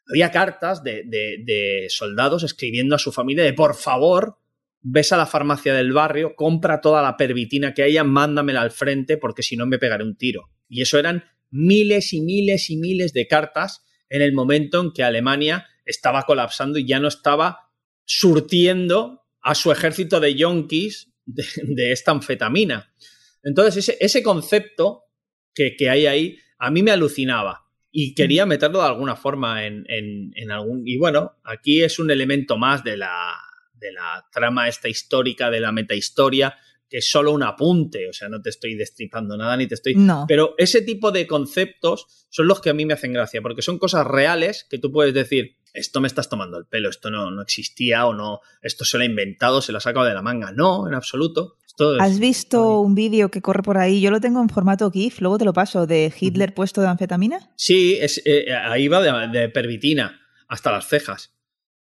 había cartas de, soldados escribiendo a su familia de por favor, ves a la farmacia del barrio, compra toda la pervitina que haya, mándamela al frente porque si no me pegaré un tiro. Y eso eran miles y miles y miles de cartas en el momento en que Alemania estaba colapsando y ya no estaba surtiendo a su ejército de yonkis de, esta anfetamina. Entonces, ese, ese concepto que, hay ahí a mí me alucinaba y quería meterlo de alguna forma en, algún... Y bueno, aquí es un elemento más de la, de la trama esta histórica, de la metahistoria, que es solo un apunte, o sea, no te estoy destripando nada ni te estoy... No. Pero ese tipo de conceptos son los que a mí me hacen gracia, porque son cosas reales que tú puedes decir, esto me estás tomando el pelo, esto no, no existía o no, esto se lo ha inventado, se lo ha sacado de la manga. No, en absoluto. ¿Has visto un vídeo que corre por ahí? Yo lo tengo en formato GIF, luego te lo paso, de Hitler puesto de anfetamina. Sí, es, eh, ahí va de, pervitina hasta las cejas,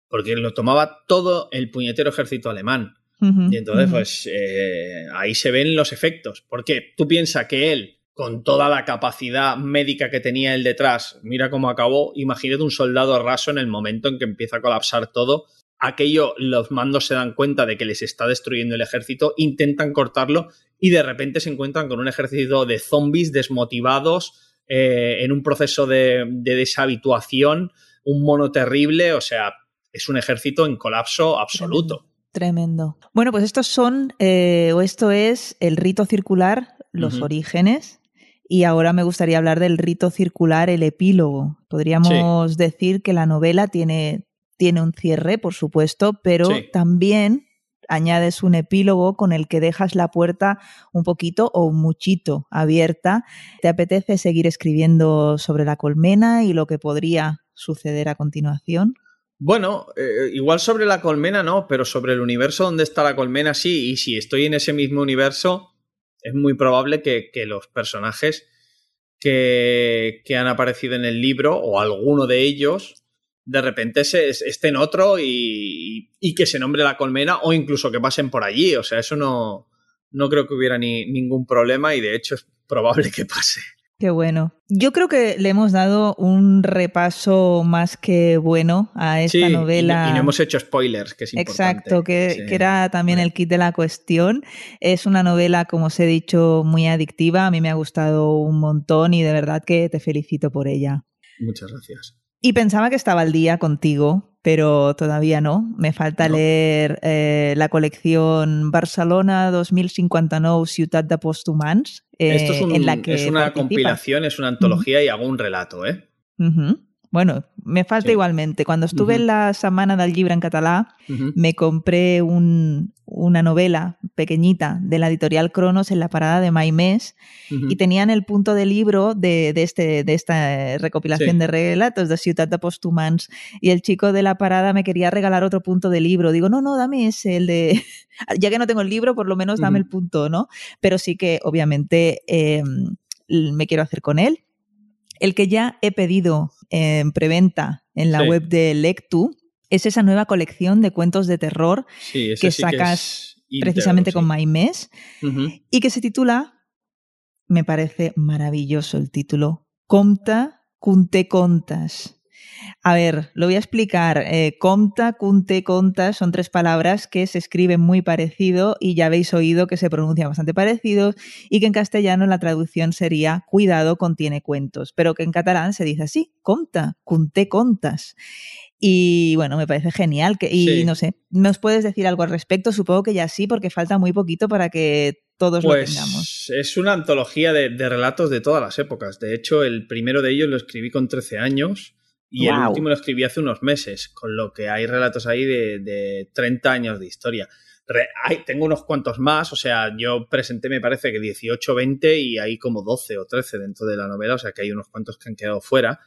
porque lo tomaba todo el puñetero ejército alemán. y entonces, pues eh, ahí se ven los efectos, porque tú piensas que él con toda la capacidad médica que tenía él detrás, mira cómo acabó, imagínate un soldado raso en el momento en que empieza a colapsar todo, aquello los mandos se dan cuenta de que les está destruyendo el ejército, intentan cortarlo y de repente se encuentran con un ejército de zombies desmotivados eh, en un proceso de, deshabituación, un mono terrible, o sea, es un ejército en colapso absoluto. Tremendo. Bueno, pues estos son, eh, o esto es el rito circular, los orígenes, y ahora me gustaría hablar del rito circular, el epílogo. Podríamos decir que la novela tiene, tiene un cierre, por supuesto, pero también añades un epílogo con el que dejas la puerta un poquito o muchito abierta. ¿Te apetece seguir escribiendo sobre la colmena y lo que podría suceder a continuación? Bueno, eh, igual sobre la colmena no, pero sobre el universo donde está la colmena sí, y si estoy en ese mismo universo, es muy probable que, los personajes que, han aparecido en el libro o alguno de ellos de repente se, estén otro y, que se nombre la colmena o incluso que pasen por allí. O sea, eso no, no creo que hubiera ni, ningún problema y de hecho es probable que pase. Qué bueno. Yo creo que le hemos dado un repaso más que bueno a esta novela. Y, no hemos hecho spoilers, que es importante. Exacto, que, era también el kit de la cuestión. Es una novela, como os he dicho, muy adictiva. A mí me ha gustado un montón y de verdad que te felicito por ella. Muchas gracias. Y pensaba que estaba al día contigo, pero todavía no. Me falta leer eh, la colección Barcelona 2059 Ciutat de Postumans. Eh, Esto es, en la que es una compilación, es una antología y hago un relato, ¿eh? Bueno, me falta igualmente. Cuando estuve en la Semana del Llibre en catalá, me compré una novela pequeñita de la editorial Cronos en la parada de Maimés y tenían el punto de libro de, este, de esta recopilación de relatos de Ciudad de Postumans y el chico de la parada me quería regalar otro punto de libro. Digo, no, no, dame ese, el de... ya que no tengo el libro, por lo menos dame el punto, ¿no? Pero sí que obviamente em, me quiero hacer con él el que ya he pedido en preventa en la web de Lectu es esa nueva colección de cuentos de terror que sacas precisamente con Maimés y que se titula, me parece maravilloso el título, Comta Cunte Contas. A ver, lo voy a explicar. Eh, comta, cunte, conta son tres palabras que se escriben muy parecido y ya habéis oído que se pronuncian bastante parecidos y que en castellano la traducción sería cuidado contiene cuentos, pero que en catalán se dice así, comta, cunte, contas. Y bueno, me parece genial. Que, y no sé, ¿nos puedes decir algo al respecto? Supongo que ya sí, porque falta muy poquito para que todos lo pues, tengamos. Es una antología de, de, relatos de todas las épocas. De hecho, el primero de ellos lo escribí con 13 años y el último lo escribí hace unos meses, con lo que hay relatos ahí de, de 30 años de historia. hay, tengo unos cuantos más, o sea, yo presenté me parece que 18, 20 y hay como 12 o 13 dentro de la novela, o sea que hay unos cuantos que han quedado fuera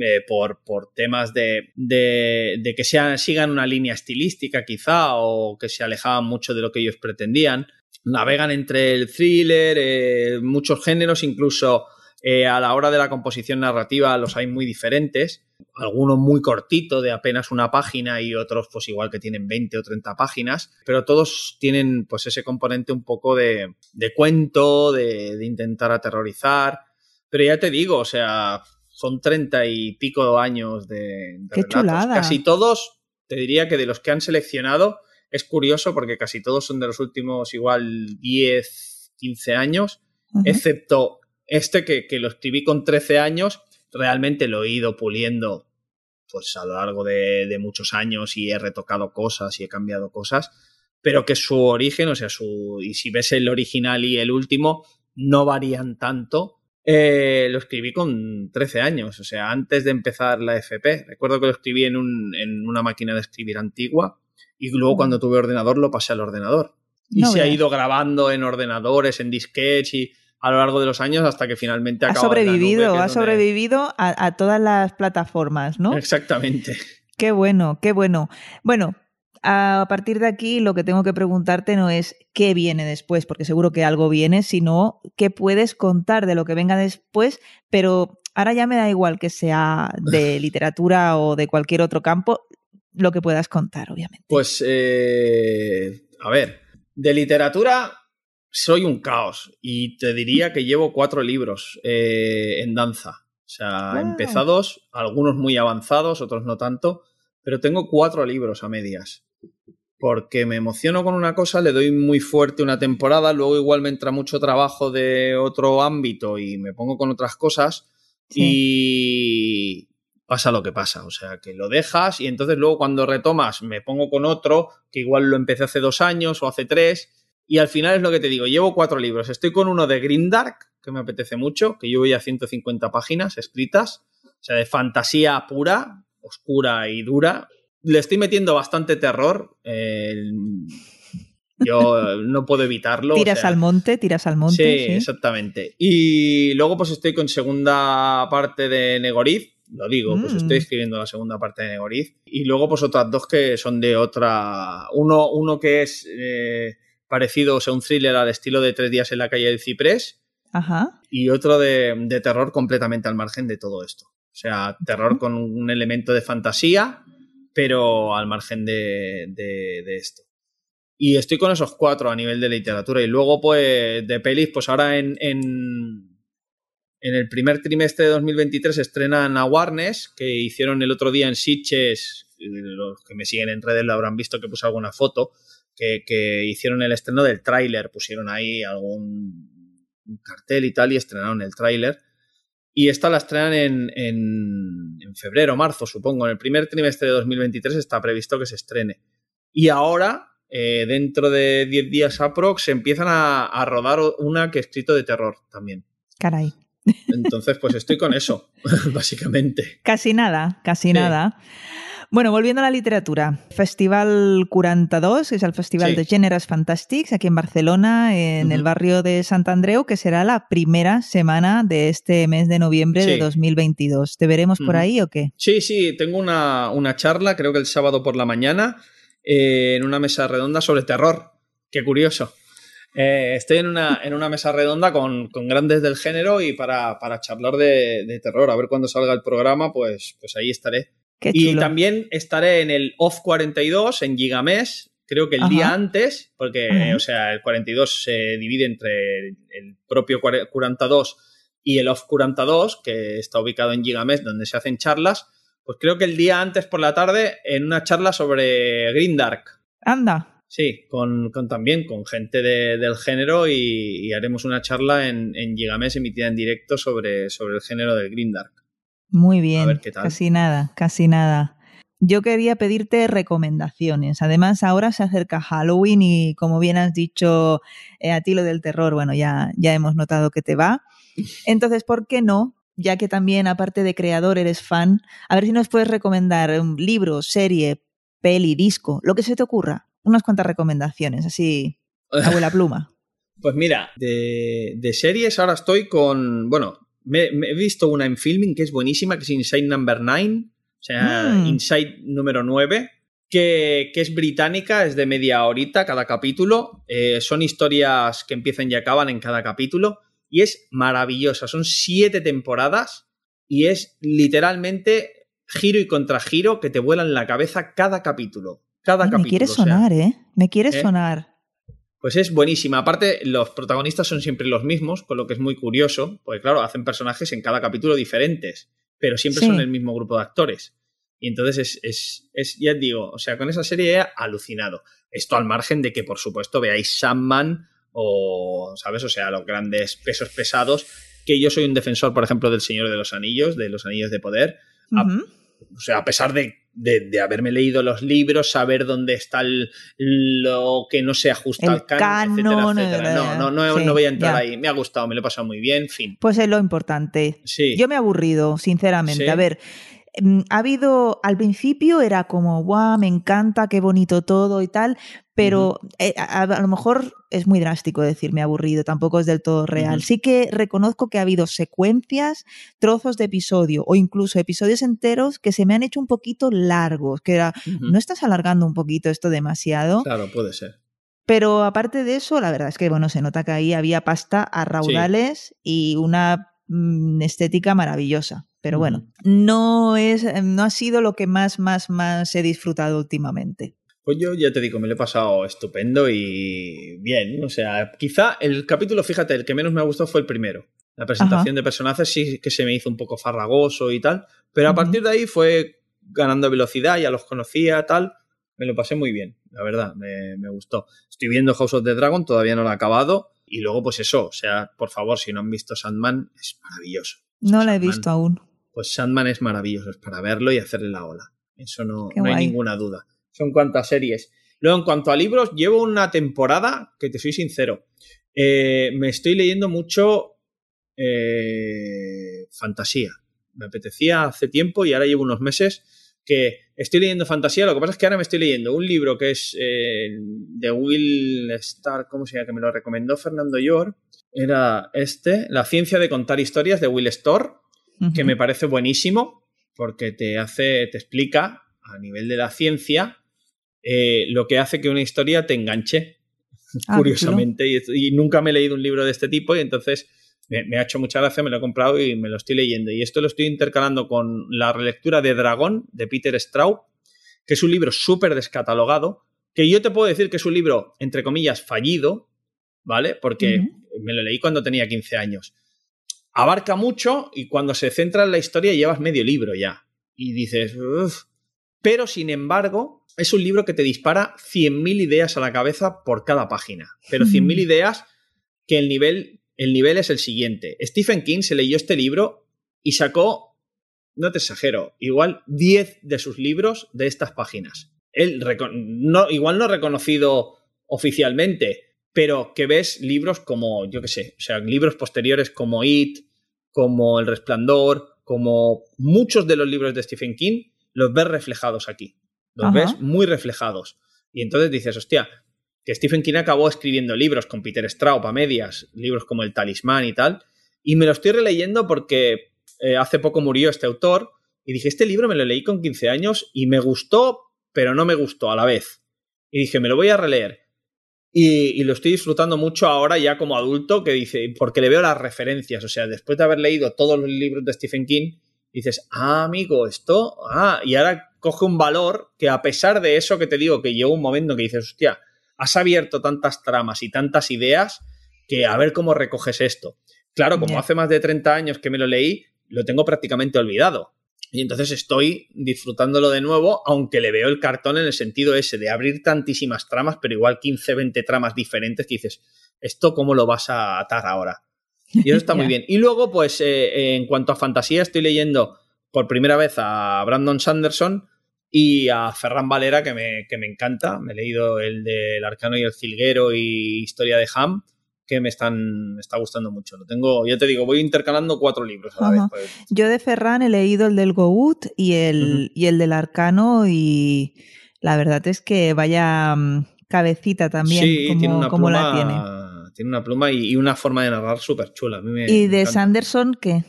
eh, por, por, temas de, de, de que sean, sigan una línea estilística quizá o que se alejaban mucho de lo que ellos pretendían. Navegan entre el thriller, eh, muchos géneros, incluso eh, a la hora de la composición narrativa los hay muy diferentes, algunos muy cortitos de apenas una página y otros pues igual que tienen 20 o 30 páginas, pero todos tienen pues ese componente un poco de, cuento, de, intentar aterrorizar, pero ya te digo, o sea, son treinta y pico años de, Qué relatos. Casi todos, te diría que de los que han seleccionado, es curioso porque casi todos son de los últimos igual 10, 15 años, excepto este que, lo escribí con 13 años, realmente lo he ido puliendo pues a lo largo de, muchos años y he retocado cosas y he cambiado cosas, pero que su origen, o sea, su, y si ves el original y el último, no varían tanto. Eh, lo escribí con 13 años, o sea, antes de empezar la FP. Recuerdo que lo escribí en, un, en una máquina de escribir antigua y luego cuando tuve ordenador lo pasé al ordenador. Y se ha ido grabando en ordenadores, en disquets y a lo largo de los años hasta que finalmente ha sobrevivido, ha sobrevivido a, todas las plataformas, ¿no? Exactamente. Qué bueno, qué bueno. Bueno, a partir de aquí lo que tengo que preguntarte no es qué viene después, porque seguro que algo viene, sino qué puedes contar de lo que venga después, pero ahora ya me da igual que sea de literatura o de cualquier otro campo, lo que puedas contar, obviamente. Pues, eh, a ver, de literatura soy un caos y te diría que llevo cuatro libros eh, en danza. O sea, empezados, algunos muy avanzados, otros no tanto, pero tengo cuatro libros a medias. Porque me emociono con una cosa, le doy muy fuerte una temporada, luego igual me entra mucho trabajo de otro ámbito y me pongo con otras cosas y pasa lo que pasa. O sea, que lo dejas y entonces luego cuando retomas me pongo con otro que igual lo empecé hace dos años o hace tres y al final es lo que te digo, llevo cuatro libros. Estoy con uno de Grimdark, que me apetece mucho, que llevo ya 150 páginas escritas, o sea, de fantasía pura, oscura y dura. Le estoy metiendo bastante terror. yo no puedo evitarlo. Tiras al monte, tiras al monte. Sí, exactamente. Y luego pues estoy con segunda parte de Negoriz, lo digo, pues estoy mm. escribiendo la segunda parte de Negoriz. Y luego pues otras dos que son de otra... Uno, uno que es... Eh, parecido, o sea, un thriller al estilo de Tres días en la calle del Ciprés. Ajá. Y otro de, terror completamente al margen de todo esto. O sea, terror con un elemento de fantasía, pero al margen de, esto. Y estoy con esos cuatro a nivel de literatura. Y luego, pues, de pelis, pues ahora en, en, en el primer trimestre de 2023 estrenan a Warnes, que hicieron el otro día en Sitges. Los que me siguen en redes lo habrán visto que puse alguna foto que, hicieron el estreno del tráiler, pusieron ahí algún cartel y tal y estrenaron el tráiler. Y esta la estrenan en, en, febrero, marzo, supongo. En el primer trimestre de 2023 está previsto que se estrene. Y ahora, eh, dentro de 10 días aprox, se empiezan a, a, rodar una que he escrito de terror también. Caray. Entonces, pues estoy con eso, básicamente. Casi nada, casi nada. Bueno, volviendo a la literatura, Festival 42, que es el Festival de Géneros Fantàstics, aquí en Barcelona, en el barrio de Sant Andreu, que será la primera semana de este mes de noviembre de 2022. ¿Te veremos por ahí o qué? Sí, sí, tengo una, charla, creo que el sábado por la mañana, eh, en una mesa redonda sobre terror. Qué curioso. Eh, estoy en una, en una, mesa redonda con, grandes del género y para, charlar de, de, terror. A ver cuando salga el programa, pues, pues ahí estaré y también estaré en el Off 42 en Gigamesh, creo que el día antes, porque, o sea, el 42 se divide entre el propio 42 y el Off 42, que está ubicado en Gigamesh, donde se hacen charlas. Pues creo que el día antes por la tarde en una charla sobre Green Dark. Anda. Sí, con, también con gente del género y, haremos una charla en, en Gigamesh emitida en directo sobre, sobre el género del Green Dark. Muy bien, casi nada, casi nada. Yo quería pedirte recomendaciones. Además, ahora se acerca Halloween y como bien has dicho eh, a ti lo del terror, bueno, ya, ya hemos notado que te va. Entonces, ¿por qué no? Ya que también, aparte de creador, eres fan, a ver si nos puedes recomendar un libro, serie, peli, disco, lo que se te ocurra. Unas cuantas recomendaciones, así, abuela pluma. Pues mira, de, de series ahora estoy con, bueno, me, he visto una en filming que es buenísima, que es Inside Number 9, o sea, mm. Inside número 9, que, es británica, es de media horita cada capítulo. Eh, son historias que empiezan y acaban en cada capítulo. Y es maravillosa. Son siete temporadas y es literalmente giro y contragiro que te vuelan la cabeza cada capítulo. Cada capítulo. Me quiere sonar, ¿eh? Me quiere ¿eh? sonar. Pues es buenísima. Aparte, los protagonistas son siempre los mismos, con lo que es muy curioso, porque claro, hacen personajes en cada capítulo diferentes, pero siempre son el mismo grupo de actores. Y entonces es, es, ya digo, o sea, con esa serie he alucinado. Esto al margen de que, por supuesto, veáis Sandman o, ¿sabes? O sea, los grandes pesos pesados, que yo soy un defensor, por ejemplo, del Señor de los Anillos, de los Anillos de Poder. o sea, a pesar de de, haberme leído los libros, saber dónde está lo que no se ajusta al canon, etcétera, No, no, no, voy a entrar ahí. Me ha gustado, me lo he pasado muy bien, fin. Pues es lo importante. Yo me he aburrido, sinceramente. A ver, ha habido, al principio era como, guau, me encanta, qué bonito todo y tal, pero eh, a, lo mejor es muy drástico decirme aburrido, tampoco es del todo real. Sí que reconozco que ha habido secuencias, trozos de episodio o incluso episodios enteros que se me han hecho un poquito largos, que era, ¿no estás alargando un poquito esto demasiado? Claro, puede ser. Pero aparte de eso, la verdad es que bueno, se nota que ahí había pasta a raudales y una mm, estética maravillosa. Pero bueno, no es, no ha sido lo que más, más, más he disfrutado últimamente. Pues yo ya te digo, me lo he pasado estupendo y bien. O sea, quizá el capítulo, fíjate, el que menos me ha gustado fue el primero. La presentación de personajes sí que se me hizo un poco farragoso y tal, pero a partir de ahí fue ganando velocidad, ya los conocía, tal. Me lo pasé muy bien, la verdad, me, me gustó. Estoy viendo House of the Dragon, todavía no lo he acabado. Y luego, pues eso, o sea, por favor, si no han visto Sandman, es maravilloso. no la he visto aún. Pues Sandman es maravilloso, es para verlo y hacerle la ola. Eso no, no hay ninguna duda son cuantas series. Luego, en cuanto a libros, llevo una temporada que te soy sincero. Eh, me estoy leyendo mucho eh, fantasía. Me apetecía hace tiempo y ahora llevo unos meses que estoy leyendo fantasía. Lo que pasa es que ahora me estoy leyendo un libro que es eh, de Will Starr, ¿cómo se llama? Que me lo recomendó Fernando York. Era este, La ciencia de contar historias de Will Storr, que me parece buenísimo porque te hace, te explica a nivel de la ciencia eh, lo que hace que una historia te enganche, ah, curiosamente. Y, nunca me he leído un libro de este tipo y entonces me, ha hecho mucha gracia, me lo he comprado y me lo estoy leyendo. Y esto lo estoy intercalando con la relectura de Dragón de Peter Straub, que es un libro súper descatalogado, que yo te puedo decir que es un libro, entre comillas, fallido, ¿vale? Porque me lo leí cuando tenía 15 años. Abarca mucho y cuando se centra en la historia llevas medio libro ya. Y dices, Uf. pero sin embargo, es un libro que te dispara 100.000 ideas a la cabeza por cada página. Pero 100.000 ideas que el nivel, el nivel es el siguiente. Stephen King se leyó este libro y sacó, no te exagero, igual 10 de sus libros de estas páginas. Él, no, igual no reconocido oficialmente, pero que ves libros como, yo qué sé, o sea, libros posteriores como It, como El Resplandor, como muchos de los libros de Stephen King, los ves reflejados aquí. Los ves muy reflejados. Y entonces dices, hostia, que Stephen King acabó escribiendo libros con Peter Straub a medias, libros como El Talismán y tal, y me lo estoy releyendo porque eh, hace poco murió este autor y dije, este libro me lo leí con 15 años y me gustó, pero no me gustó a la vez. Y dije, me lo voy a releer. Y, lo estoy disfrutando mucho ahora ya como adulto, que dice, porque le veo las referencias. O sea, después de haber leído todos los libros de Stephen King, dices, ah, amigo, esto, ah, y ahora coge un valor que a pesar de eso que te digo, que llegó un momento que dices, hostia, has abierto tantas tramas y tantas ideas que a ver cómo recoges esto. Claro, como hace más de 30 años que me lo leí, lo tengo prácticamente olvidado. Y entonces estoy disfrutándolo de nuevo, aunque le veo el cartón en el sentido ese de abrir tantísimas tramas, pero igual 15, 20 tramas diferentes que dices, ¿esto cómo lo vas a atar ahora? Y eso está muy bien. Y luego, pues, eh, en cuanto a fantasía, estoy leyendo por primera vez a Brandon Sanderson y a Ferran Valera, que me, que me encanta. Me he leído el del Arcano y el Cilguero y Historia de Ham que me están me está gustando mucho. Lo tengo, ya te digo, voy intercalando cuatro libros a la vez. Pues. Yo de Ferran he leído el del Gout y el, y el del Arcano y la verdad es que vaya mm, cabecita también sí, como, tiene una pluma, la tiene. Tiene una pluma y, una forma de narrar súper chula. ¿Y de Sanderson qué?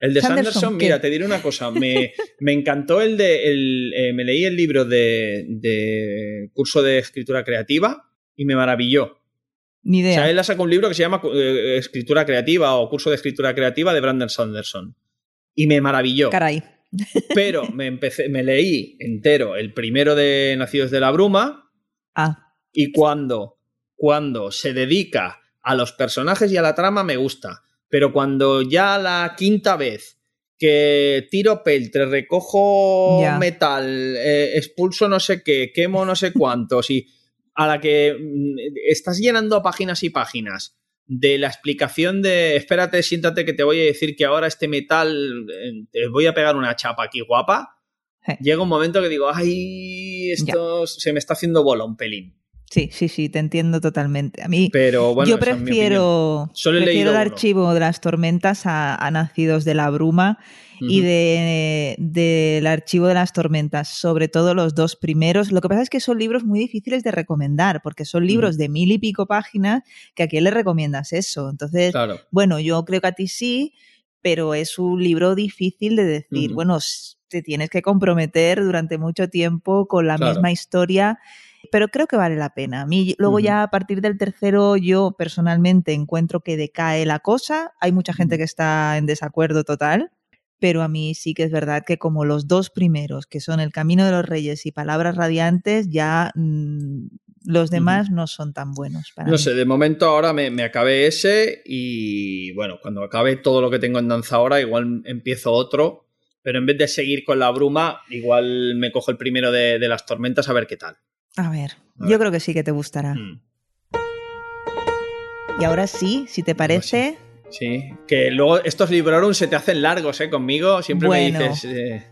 El de Sanderson, mira, te diré una cosa. Me, me encantó el de. El, eh, me leí el libro de, de curso de escritura creativa y me maravilló. Ni idea. O sea, él ha sacado un libro que se llama eh, Escritura Creativa o Curso de Escritura Creativa de Brandon Sanderson. Y me maravilló. Caray. Pero me, empecé, me leí entero el primero de Nacidos de la Bruma. Ah. Y cuando, cuando se dedica a los personajes y a la trama, me gusta. Pero cuando ya la quinta vez que tiro peltre, recojo metal, eh, expulso no sé qué, quemo no sé cuántos y a la que mm, estás llenando páginas y páginas de la explicación de espérate, siéntate que te voy a decir que ahora este metal eh, te voy a pegar una chapa aquí guapa. Llega un momento que digo, ay, esto se me está haciendo bola un pelín. Sí, sí, sí, te entiendo totalmente. A mí, Pero, bueno, yo prefiero, prefiero el archivo de las tormentas a, Nacidos de la Bruma y del archivo de las tormentas, sobre todo los dos primeros. Lo que pasa es que son libros muy difíciles de recomendar, porque son libros de mil y pico páginas que a quién le recomiendas eso. Entonces, bueno, yo creo que a ti sí, pero es un libro difícil de decir, bueno, te tienes que comprometer durante mucho tiempo con la misma historia pero creo que vale la pena. A mí, luego ya a partir del tercero, yo personalmente encuentro que decae la cosa. Hay mucha gente que está en desacuerdo total, pero a mí sí que es verdad que como los dos primeros, que son El Camino de los Reyes y Palabras Radiantes, ya mm, los demás no son tan buenos. Para no sé, de momento ahora me, me, acabé ese y bueno, cuando acabe todo lo que tengo en danza ahora, igual empiezo otro. Pero en vez de seguir con la bruma, igual me cojo el primero de las tormentas a ver qué tal. A ver, yo creo que sí que te gustará. Mm. Y ahora sí, si te parece. Sí. que luego estos librorum se te hacen largos, ¿eh? Conmigo siempre me dices. Eh,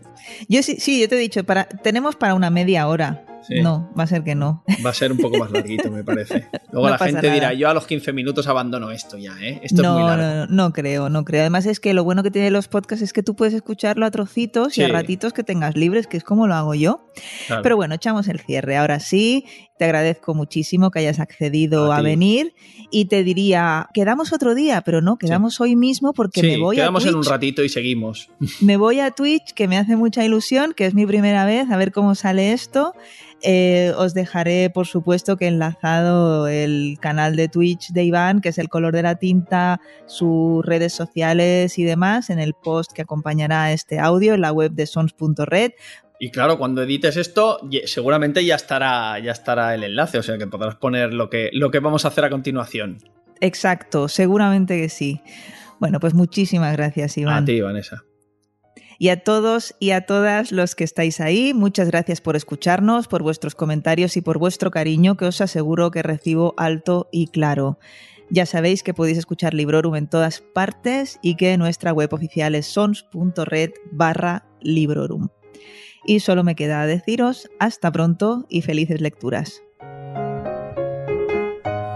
yo sí, sí, yo te he dicho, para, tenemos para una media hora. No, va a ser que no. Va a ser un poco más larguito, me parece. Luego la gente dirá, yo a los 15 minutos abandono esto ya, ¿eh? Esto no, es muy largo. No, no creo, no creo. Además es que lo bueno que tienen los podcasts es que tú puedes escucharlo a trocitos y a ratitos que tengas libres, que es como lo hago yo. Pero bueno, echamos el cierre. Ahora sí, te agradezco muchísimo que hayas accedido a, venir y te diría, quedamos otro día, pero no, quedamos hoy mismo porque me voy quedamos a Twitch. en un ratito y seguimos. Me voy a Twitch, que me hace mucha ilusión, que es mi primera vez, a ver cómo sale esto. Eh, os dejaré, por supuesto, que enlazado el canal de Twitch de Iván, que es el color de la tinta, sus redes sociales y demás, en el post que acompañará este audio en la web de sons.red. Y claro, cuando edites esto, seguramente ya estará, ya estará el enlace, o sea que podrás poner lo que, lo que vamos a hacer a continuación. Exacto, seguramente que sí. Bueno, pues muchísimas gracias, Iván. A ti, Vanessa. Y a todos y a todas los que estáis ahí, muchas gracias por escucharnos, por vuestros comentarios y por vuestro cariño, que os aseguro que recibo alto y claro. Ya sabéis que podéis escuchar Librorum en todas partes y que nuestra web oficial es sons.red barra Librorum. Y solo me queda deciros hasta pronto y felices lecturas.